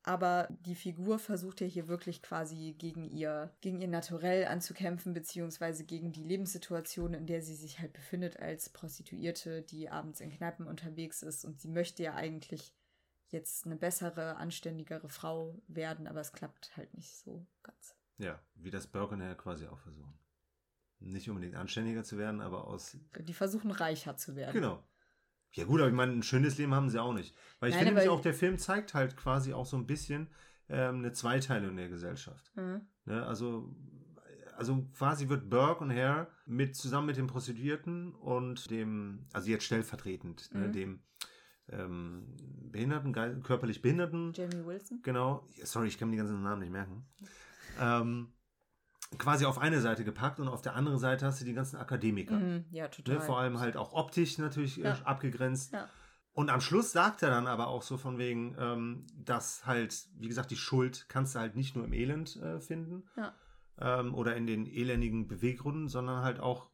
Speaker 1: Aber die Figur versucht ja hier wirklich quasi gegen ihr, gegen ihr Naturell anzukämpfen, beziehungsweise gegen die Lebenssituation, in der sie sich halt befindet als Prostituierte, die abends in Kneipen unterwegs ist. Und sie möchte ja eigentlich jetzt eine bessere, anständigere Frau werden, aber es klappt halt nicht so ganz.
Speaker 2: Ja, wie das Burger quasi auch versuchen. Nicht unbedingt anständiger zu werden, aber aus.
Speaker 1: Die versuchen reicher zu werden.
Speaker 2: Genau. Ja, gut, aber ich meine, ein schönes Leben haben sie auch nicht. Weil ich
Speaker 1: Nein,
Speaker 2: finde nämlich auch, der Film zeigt halt quasi auch so ein bisschen ähm, eine Zweiteilung der Gesellschaft.
Speaker 1: Mhm.
Speaker 2: Ne? Also, also quasi wird Burke und Hare mit zusammen mit dem Prostituierten und dem, also jetzt stellvertretend, ne,
Speaker 1: Mhm.
Speaker 2: dem ähm, Behinderten, geil- körperlich Behinderten,
Speaker 1: Jamie Wilson.
Speaker 2: genau, sorry, ich kann mir die ganzen Namen nicht merken, ähm, quasi auf eine Seite gepackt und auf der anderen Seite hast du die ganzen Akademiker.
Speaker 1: Mhm. Ja, total.
Speaker 2: Ne, vor allem halt auch optisch natürlich äh,
Speaker 1: Ja.
Speaker 2: abgegrenzt.
Speaker 1: Ja.
Speaker 2: Und am Schluss sagt er dann aber auch so von wegen, ähm, dass halt, wie gesagt, die Schuld kannst du halt nicht nur im Elend äh, finden
Speaker 1: Ja.
Speaker 2: ähm, oder in den elendigen Beweggründen, sondern halt auch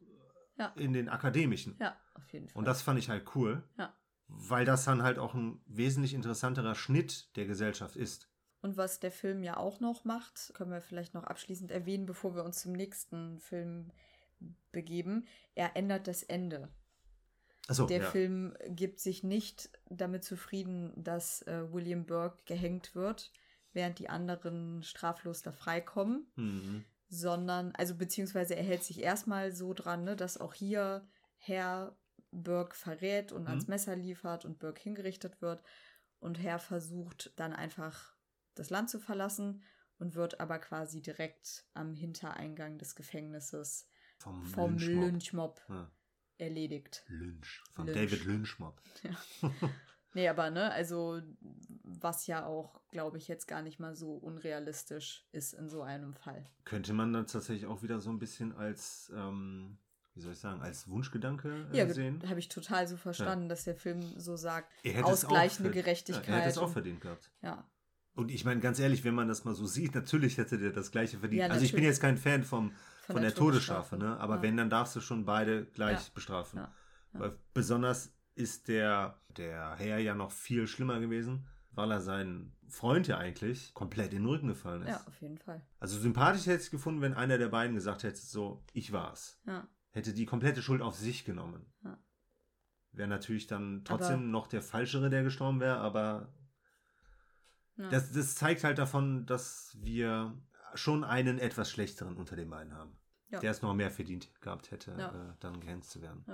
Speaker 1: Ja.
Speaker 2: in den akademischen.
Speaker 1: Ja, auf jeden Fall.
Speaker 2: Und das fand ich halt cool,
Speaker 1: Ja.
Speaker 2: weil das dann halt auch ein wesentlich interessanterer Schnitt der Gesellschaft ist.
Speaker 1: Und was der Film ja auch noch macht, können wir vielleicht noch abschließend erwähnen, bevor wir uns zum nächsten Film begeben. Er ändert das Ende.
Speaker 2: Achso,
Speaker 1: der
Speaker 2: ja.
Speaker 1: Film gibt sich nicht damit zufrieden, dass äh, William Burke gehängt wird, während die anderen straflos da freikommen,
Speaker 2: Mhm.
Speaker 1: sondern, also beziehungsweise er hält sich erstmal so dran, ne, dass auch hier Herr Burke verrät und mhm. ans Messer liefert und Burke hingerichtet wird. Und Herr versucht dann einfach das Land zu verlassen und wird aber quasi direkt am Hintereingang des Gefängnisses vom, vom Lynchmob, Lynchmob ja. erledigt.
Speaker 2: Lynch. Von Lynch. David Lynchmob.
Speaker 1: Ja. nee, aber ne, also was ja auch, glaube ich, jetzt gar nicht mal so unrealistisch ist in so einem Fall.
Speaker 2: Könnte man dann tatsächlich auch wieder so ein bisschen als ähm, wie soll ich sagen, als Wunschgedanke äh, ja, sehen.
Speaker 1: habe ich total so verstanden, ja. dass der Film so sagt, ausgleichende Gerechtigkeit.
Speaker 2: Ja, er hätte es auch verdient gehabt. Ja. Und ich meine, ganz ehrlich, wenn man das mal so sieht, natürlich hätte der das Gleiche verdient. also ich bin jetzt kein Fan vom, von, von der, der, Todesstrafe, ne? aber wenn, dann darfst du schon beide gleich bestrafen. Weil besonders ist der, der Herr ja noch viel schlimmer gewesen, weil er seinen Freund ja eigentlich komplett in den Rücken gefallen ist.
Speaker 1: Ja, auf jeden Fall.
Speaker 2: Also sympathisch hätte ich gefunden, wenn einer der beiden gesagt hätte, so, ich war's. Ja hätte die komplette Schuld auf sich genommen. Ja. Wäre natürlich dann trotzdem aber noch der Falschere, der gestorben wäre, aber ja. das, das zeigt halt davon, dass wir schon einen etwas schlechteren unter den beiden haben. Ja. Der es noch mehr verdient gehabt hätte, äh, dann gehänzt zu werden.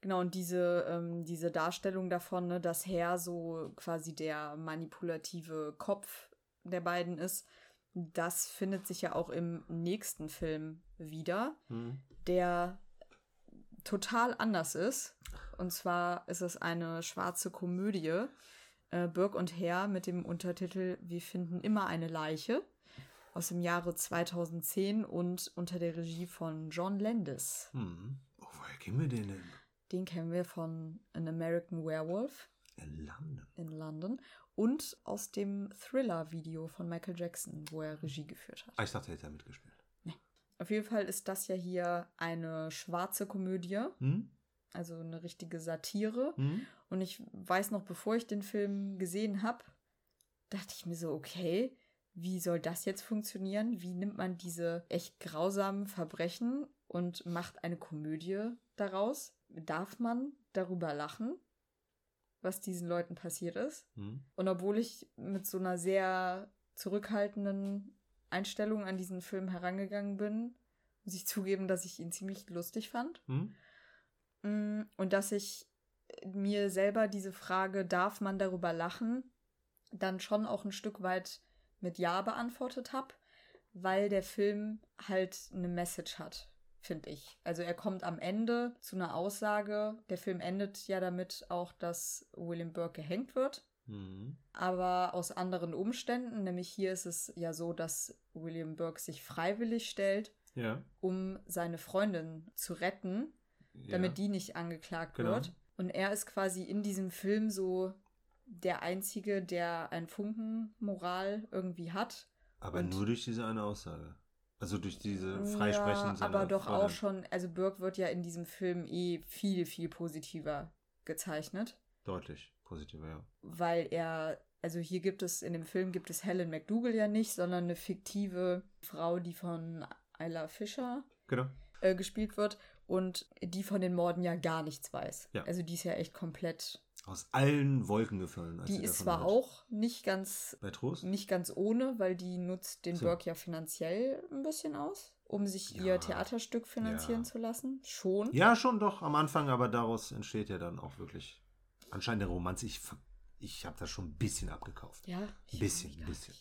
Speaker 1: Genau, und diese, ähm, diese Darstellung davon, ne, dass Herr so quasi der manipulative Kopf der beiden ist, das findet sich ja auch im nächsten Film wieder. Mhm der total anders ist. Und zwar ist es eine schwarze Komödie, äh, Birk und Herr mit dem Untertitel Wir finden immer eine Leiche aus dem Jahre 2010 und unter der Regie von John Landis.
Speaker 2: Hm. Oh, woher kennen wir den denn?
Speaker 1: Den kennen wir von An American Werewolf.
Speaker 2: In London.
Speaker 1: In London. Und aus dem Thriller-Video von Michael Jackson, wo er Regie geführt hat.
Speaker 2: Ah, ich dachte, er hätte mitgespielt.
Speaker 1: Auf jeden Fall ist das ja hier eine schwarze Komödie. Hm? Also eine richtige Satire. Hm? Und ich weiß noch, bevor ich den Film gesehen habe, dachte ich mir so, okay, wie soll das jetzt funktionieren? Wie nimmt man diese echt grausamen Verbrechen und macht eine Komödie daraus? Darf man darüber lachen, was diesen Leuten passiert ist? Hm? Und obwohl ich mit so einer sehr zurückhaltenden Einstellung an diesen Film herangegangen bin, muss ich zugeben, dass ich ihn ziemlich lustig fand. Hm? Mm, und dass ich mir selber diese Frage, darf man darüber lachen, dann schon auch ein Stück weit mit Ja beantwortet habe, weil der Film halt eine Message hat, finde ich. Also er kommt am Ende zu einer Aussage. Der Film endet ja damit auch, dass William Burke gehängt wird. Mhm. Aber aus anderen Umständen, nämlich hier ist es ja so, dass William Burke sich freiwillig stellt, ja. um seine Freundin zu retten, ja. damit die nicht angeklagt genau. wird. Und er ist quasi in diesem Film so der Einzige, der ein Funken Moral irgendwie hat.
Speaker 2: Aber Und nur durch diese eine Aussage. Also durch diese Freisprechen.
Speaker 1: Ja, aber doch Freundin. auch schon, also Burke wird ja in diesem Film eh viel, viel positiver gezeichnet.
Speaker 2: Deutlich positiver, ja.
Speaker 1: Weil er, also hier gibt es, in dem Film gibt es Helen McDougall ja nicht, sondern eine fiktive Frau, die von Isla Fisher genau. äh, gespielt wird und die von den Morden ja gar nichts weiß. Ja. Also die ist ja echt komplett
Speaker 2: aus allen Wolken gefallen.
Speaker 1: die ist zwar hört. auch nicht ganz nicht ganz ohne, weil die nutzt den so. Burke ja finanziell ein bisschen aus, um sich ja. ihr Theaterstück finanzieren ja. zu lassen. Schon.
Speaker 2: Ja, schon doch am Anfang, aber daraus entsteht ja dann auch wirklich anscheinend eine Romanze. Ich, ich habe das schon ein bisschen abgekauft.
Speaker 1: Ja,
Speaker 2: ein bisschen, ein bisschen.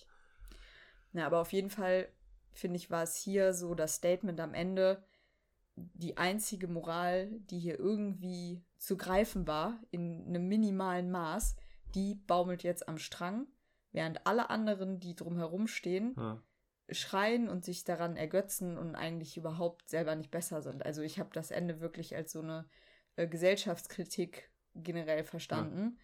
Speaker 1: Na, aber auf jeden Fall finde ich, war es hier so das Statement am Ende, die einzige Moral, die hier irgendwie zu greifen war, in einem minimalen Maß, die baumelt jetzt am Strang, während alle anderen, die drumherum stehen, ja. schreien und sich daran ergötzen und eigentlich überhaupt selber nicht besser sind. Also ich habe das Ende wirklich als so eine äh, Gesellschaftskritik generell verstanden.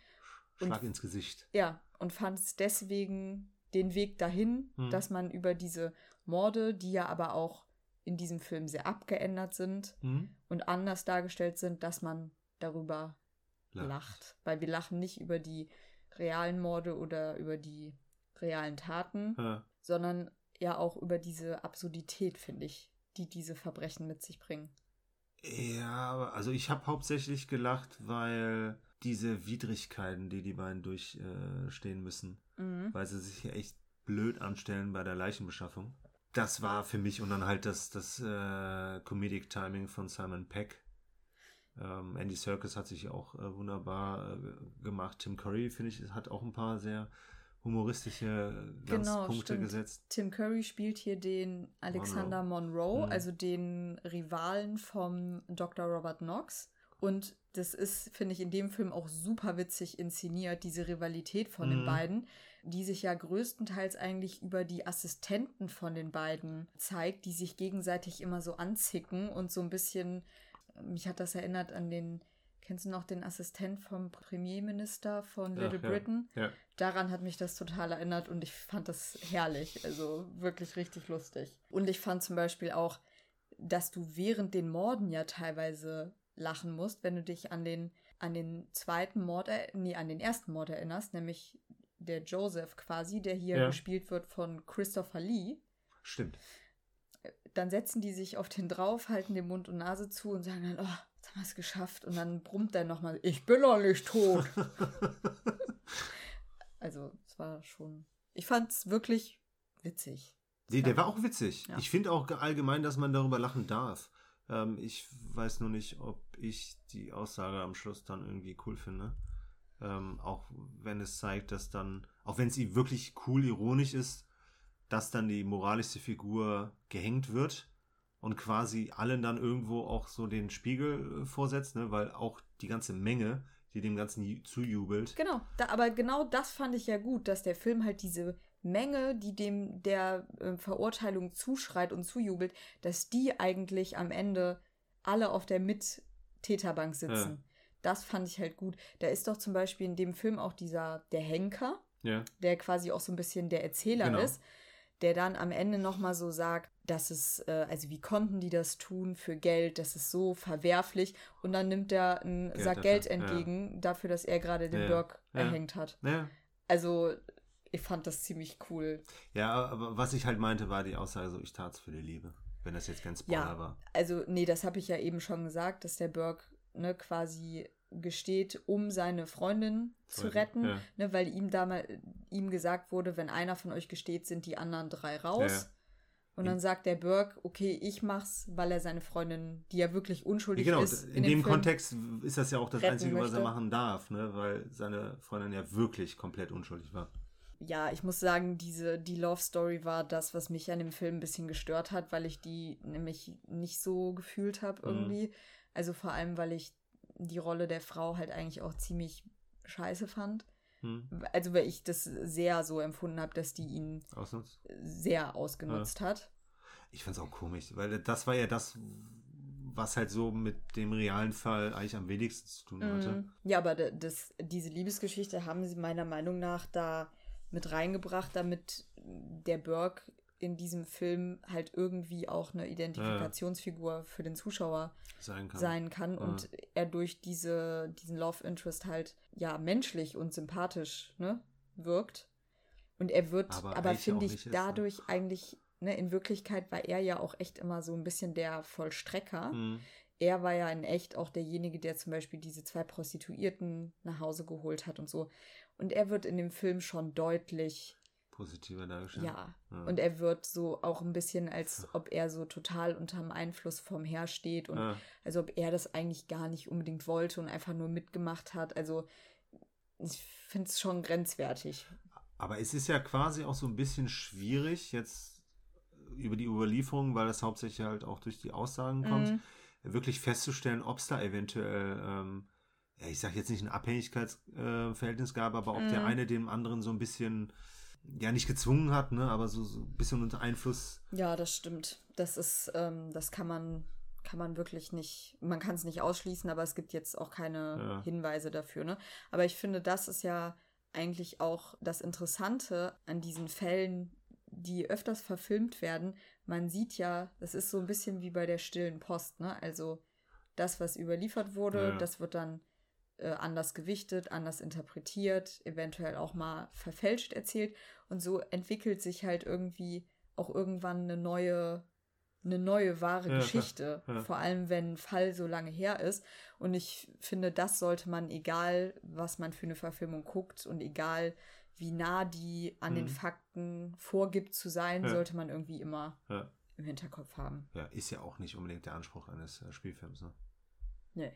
Speaker 2: Ja. Schlag und, ins Gesicht.
Speaker 1: Ja, und fand es deswegen den Weg dahin, hm. dass man über diese Morde, die ja aber auch in diesem Film sehr abgeändert sind hm. und anders dargestellt sind, dass man darüber lacht. lacht. Weil wir lachen nicht über die realen Morde oder über die realen Taten, ja. sondern ja auch über diese Absurdität, finde ich, die diese Verbrechen mit sich bringen.
Speaker 2: Ja, also ich habe hauptsächlich gelacht, weil diese Widrigkeiten, die die beiden durchstehen müssen, mhm. weil sie sich hier echt blöd anstellen bei der Leichenbeschaffung. Das war für mich und dann halt das, das äh, Comedic Timing von Simon Peck. Ähm, Andy Serkis hat sich auch äh, wunderbar äh, gemacht. Tim Curry, finde ich, hat auch ein paar sehr humoristische Glanzpunkte
Speaker 1: genau, gesetzt. Tim Curry spielt hier den Alexander Monroe, Monroe mhm. also den Rivalen vom Dr. Robert Knox. Und das ist, finde ich, in dem Film auch super witzig inszeniert, diese Rivalität von mhm. den beiden, die sich ja größtenteils eigentlich über die Assistenten von den beiden zeigt, die sich gegenseitig immer so anzicken und so ein bisschen, mich hat das erinnert an den Kennst du noch den Assistent vom Premierminister von Little Ach, ja. Britain? Ja. Daran hat mich das total erinnert und ich fand das herrlich. Also wirklich richtig lustig. Und ich fand zum Beispiel auch, dass du während den Morden ja teilweise lachen musst, wenn du dich an den, an den zweiten Mord, nee, an den ersten Mord erinnerst, nämlich der Joseph quasi, der hier ja. gespielt wird von Christopher Lee.
Speaker 2: Stimmt.
Speaker 1: Dann setzen die sich auf den drauf, halten den Mund und Nase zu und sagen dann, oh, haben wir es geschafft. Und dann brummt er nochmal, ich bin noch nicht tot. also, es war schon. Ich fand es wirklich witzig.
Speaker 2: Nee, der war auch witzig. Ja. Ich finde auch allgemein, dass man darüber lachen darf. Ähm, ich weiß nur nicht, ob ich die Aussage am Schluss dann irgendwie cool finde. Ähm, auch wenn es zeigt, dass dann, auch wenn es wirklich cool ironisch ist, dass dann die moralischste Figur gehängt wird und quasi allen dann irgendwo auch so den Spiegel äh, vorsetzt, ne? weil auch die ganze Menge, die dem Ganzen zujubelt.
Speaker 1: Genau, da, aber genau das fand ich ja gut, dass der Film halt diese Menge, die dem der äh, Verurteilung zuschreit und zujubelt, dass die eigentlich am Ende alle auf der Mittäterbank sitzen. Ja. Das fand ich halt gut. Da ist doch zum Beispiel in dem Film auch dieser, der Henker, ja. der quasi auch so ein bisschen der Erzähler genau. ist der dann am Ende nochmal so sagt, dass es, äh, also wie konnten die das tun für Geld, das ist so verwerflich. Und dann nimmt er einen Geld Sack Geld entgegen ja. dafür, dass er gerade den ja, Burg ja. erhängt hat. Also ich fand das ziemlich cool.
Speaker 2: Ja, aber was ich halt meinte, war die Aussage so, ich tat es für die Liebe. Wenn das jetzt kein Spoiler ja, war.
Speaker 1: Also, nee, das habe ich ja eben schon gesagt, dass der Burg ne, quasi gesteht, um seine Freundin zu retten, ja. ne, weil ihm damals ihm gesagt wurde, wenn einer von euch gesteht, sind die anderen drei raus. Ja. Und dann sagt der Burke, okay, ich mach's, weil er seine Freundin, die ja wirklich unschuldig genau, ist.
Speaker 2: Genau, in, dem Film Kontext ist das ja auch das Einzige, möchte. was er machen darf, ne? weil seine Freundin ja wirklich komplett unschuldig war.
Speaker 1: Ja, ich muss sagen, diese, die Love Story war das, was mich an dem Film ein bisschen gestört hat, weil ich die nämlich nicht so gefühlt habe mhm. irgendwie. Mhm. Also vor allem, weil ich die Rolle der Frau halt eigentlich auch ziemlich scheiße fand. Hm. Also weil ich das sehr so empfunden habe, dass die ihn Ausnutzt? sehr ausgenutzt ja. hat.
Speaker 2: Ich fand es auch komisch, weil das war ja das, was halt so mit dem realen Fall eigentlich am wenigsten zu tun hatte. Mm,
Speaker 1: ja, aber das, diese Liebesgeschichte haben sie meiner Meinung nach da mit reingebracht, damit der Burke in diesem Film halt irgendwie auch eine Identifikationsfigur ja. für den Zuschauer sein kann, sein kann und ja. er durch diese, diesen Love Interest halt ja menschlich und sympathisch ne, wirkt. Und er wird, aber, aber finde ich, dadurch ist, ne? eigentlich, ne, in Wirklichkeit war er ja auch echt immer so ein bisschen der Vollstrecker. Mhm. Er war ja in echt auch derjenige, der zum Beispiel diese zwei Prostituierten nach Hause geholt hat und so. Und er wird in dem Film schon deutlich
Speaker 2: positiver dargestellt.
Speaker 1: Ja. ja. Und er wird so auch ein bisschen, als ob er so total unterm Einfluss vom Herr steht und ja. also ob er das eigentlich gar nicht unbedingt wollte und einfach nur mitgemacht hat. Also ich finde es schon grenzwertig.
Speaker 2: Aber es ist ja quasi auch so ein bisschen schwierig jetzt über die Überlieferung, weil das hauptsächlich halt auch durch die Aussagen kommt, mhm. wirklich festzustellen, ob es da eventuell ähm, ich sage jetzt nicht ein Abhängigkeitsverhältnis äh, gab, aber ob mm. der mhm. eine dem anderen so ein bisschen ja nicht gezwungen hat, ne, aber so, so ein bisschen unter Einfluss.
Speaker 1: Ja, das stimmt. Das ist, ähm, das kann man, kann man wirklich nicht, man kann es nicht ausschließen, aber es gibt jetzt auch keine ja. Hinweise dafür, ne? Aber ich finde, das ist ja eigentlich auch das Interessante an diesen Fällen, die öfters verfilmt werden. Man sieht ja, das ist so ein bisschen wie bei der stillen Post, ne? Also das, was überliefert wurde, ja. das wird dann äh, anders gewichtet, anders interpretiert, eventuell auch mal verfälscht erzählt. Und so entwickelt sich halt irgendwie auch irgendwann eine neue, eine neue wahre ja, Geschichte. Ja. Vor allem, wenn ein Fall so lange her ist. Und ich finde, das sollte man, egal was man für eine Verfilmung guckt und egal wie nah die an mhm. den Fakten vorgibt zu sein, ja. sollte man irgendwie immer im Hinterkopf haben.
Speaker 2: Ja, ist ja auch nicht unbedingt der Anspruch eines äh, Spielfilms, ne?
Speaker 1: Nee.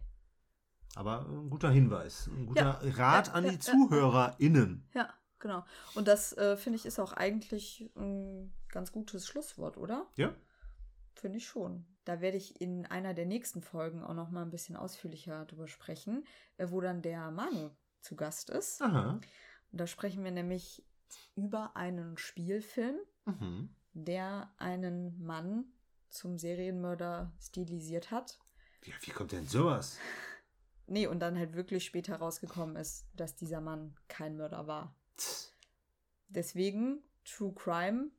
Speaker 2: Aber ein guter Hinweis, ein guter ja, Rat ja, an die ja, ZuhörerInnen.
Speaker 1: Ja, genau. Und das, äh, finde ich, ist auch eigentlich ein ganz gutes Schlusswort, oder?
Speaker 2: Ja.
Speaker 1: Finde ich schon. Da werde ich in einer der nächsten Folgen auch noch mal ein bisschen ausführlicher drüber sprechen, äh, wo dann der Manu zu Gast ist.
Speaker 2: Aha.
Speaker 1: Und da sprechen wir nämlich über einen Spielfilm, mhm. der einen Mann zum Serienmörder stilisiert hat.
Speaker 2: Wie, wie kommt denn sowas?
Speaker 1: Nee, und dann halt wirklich später rausgekommen ist, dass dieser Mann kein Mörder war. Deswegen True Crime,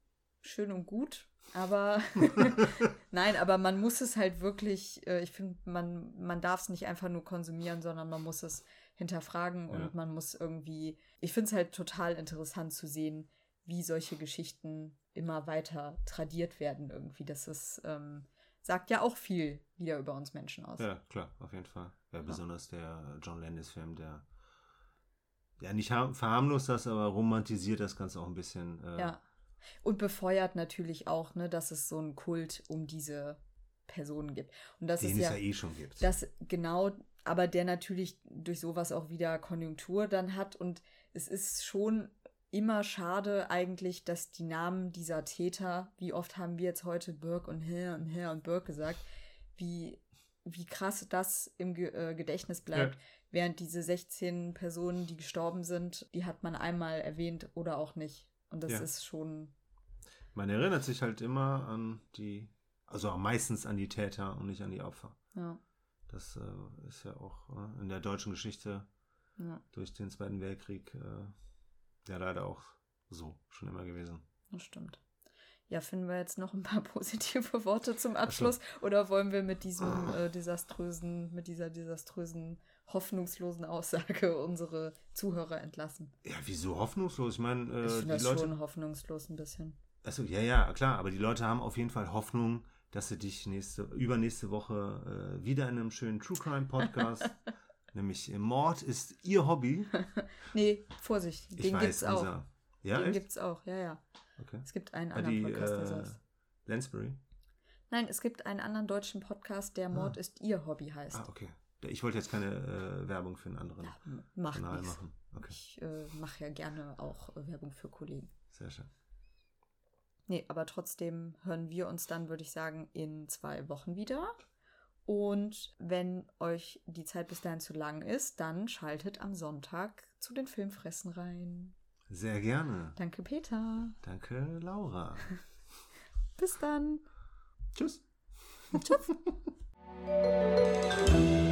Speaker 1: schön und gut, aber nein, aber man muss es halt wirklich, äh, ich finde, man, man darf es nicht einfach nur konsumieren, sondern man muss es hinterfragen und ja. man muss irgendwie, ich finde es halt total interessant zu sehen, wie solche Geschichten immer weiter tradiert werden irgendwie. Das ist, ähm, sagt ja auch viel wieder über uns Menschen aus.
Speaker 2: Ja, klar, auf jeden Fall. Ja, besonders der John Landis-Film, der ja nicht verharmlost das, aber romantisiert das Ganze auch ein bisschen.
Speaker 1: Äh, ja. Und befeuert natürlich auch, ne, dass es so einen Kult um diese Personen gibt. Und das
Speaker 2: Den
Speaker 1: ist
Speaker 2: ja, es ja eh schon gibt.
Speaker 1: Das genau, aber der natürlich durch sowas auch wieder Konjunktur dann hat. Und es ist schon immer schade eigentlich, dass die Namen dieser Täter, wie oft haben wir jetzt heute Burke und Herr und Herr und Burke gesagt, wie, wie krass das im Ge äh, Gedächtnis bleibt. Ja. Während diese 16 Personen, die gestorben sind, die hat man einmal erwähnt oder auch nicht. Und das ja. ist schon.
Speaker 2: Man erinnert sich halt immer an die, also meistens an die Täter und nicht an die Opfer.
Speaker 1: Ja.
Speaker 2: Das äh, ist ja auch äh, in der deutschen Geschichte ja. durch den Zweiten Weltkrieg äh, ja leider auch so schon immer gewesen.
Speaker 1: Das stimmt. Ja, finden wir jetzt noch ein paar positive Worte zum Abschluss so. oder wollen wir mit diesem äh, desaströsen, mit dieser desaströsen, hoffnungslosen Aussage unsere Zuhörer entlassen?
Speaker 2: Ja, wieso hoffnungslos? Ich meine, äh,
Speaker 1: ich finde das Leute... schon hoffnungslos ein bisschen.
Speaker 2: Achso, ja, ja, klar, aber die Leute haben auf jeden Fall Hoffnung, dass sie dich nächste, übernächste Woche äh, wieder in einem schönen True Crime Podcast Nämlich Mord ist ihr Hobby.
Speaker 1: nee, Vorsicht, den ich gibt's auch. Unser, ja, den echt? gibt's auch, ja, ja. Okay. Es gibt einen anderen die, Podcast, der äh.
Speaker 2: Lansbury?
Speaker 1: Nein, es gibt einen anderen deutschen Podcast, der Mord ah. ist ihr Hobby heißt.
Speaker 2: Ah, okay. Ich wollte jetzt keine äh, Werbung für einen anderen ja,
Speaker 1: mach Kanal nichts. machen. Okay. Ich äh, mache ja gerne auch äh, Werbung für Kollegen.
Speaker 2: Sehr schön.
Speaker 1: Nee, aber trotzdem hören wir uns dann, würde ich sagen, in zwei Wochen wieder. Und wenn euch die Zeit bis dahin zu lang ist, dann schaltet am Sonntag zu den Filmfressen rein.
Speaker 2: Sehr gerne.
Speaker 1: Danke, Peter.
Speaker 2: Danke, Laura.
Speaker 1: Bis dann.
Speaker 2: Tschüss.
Speaker 1: Tschüss.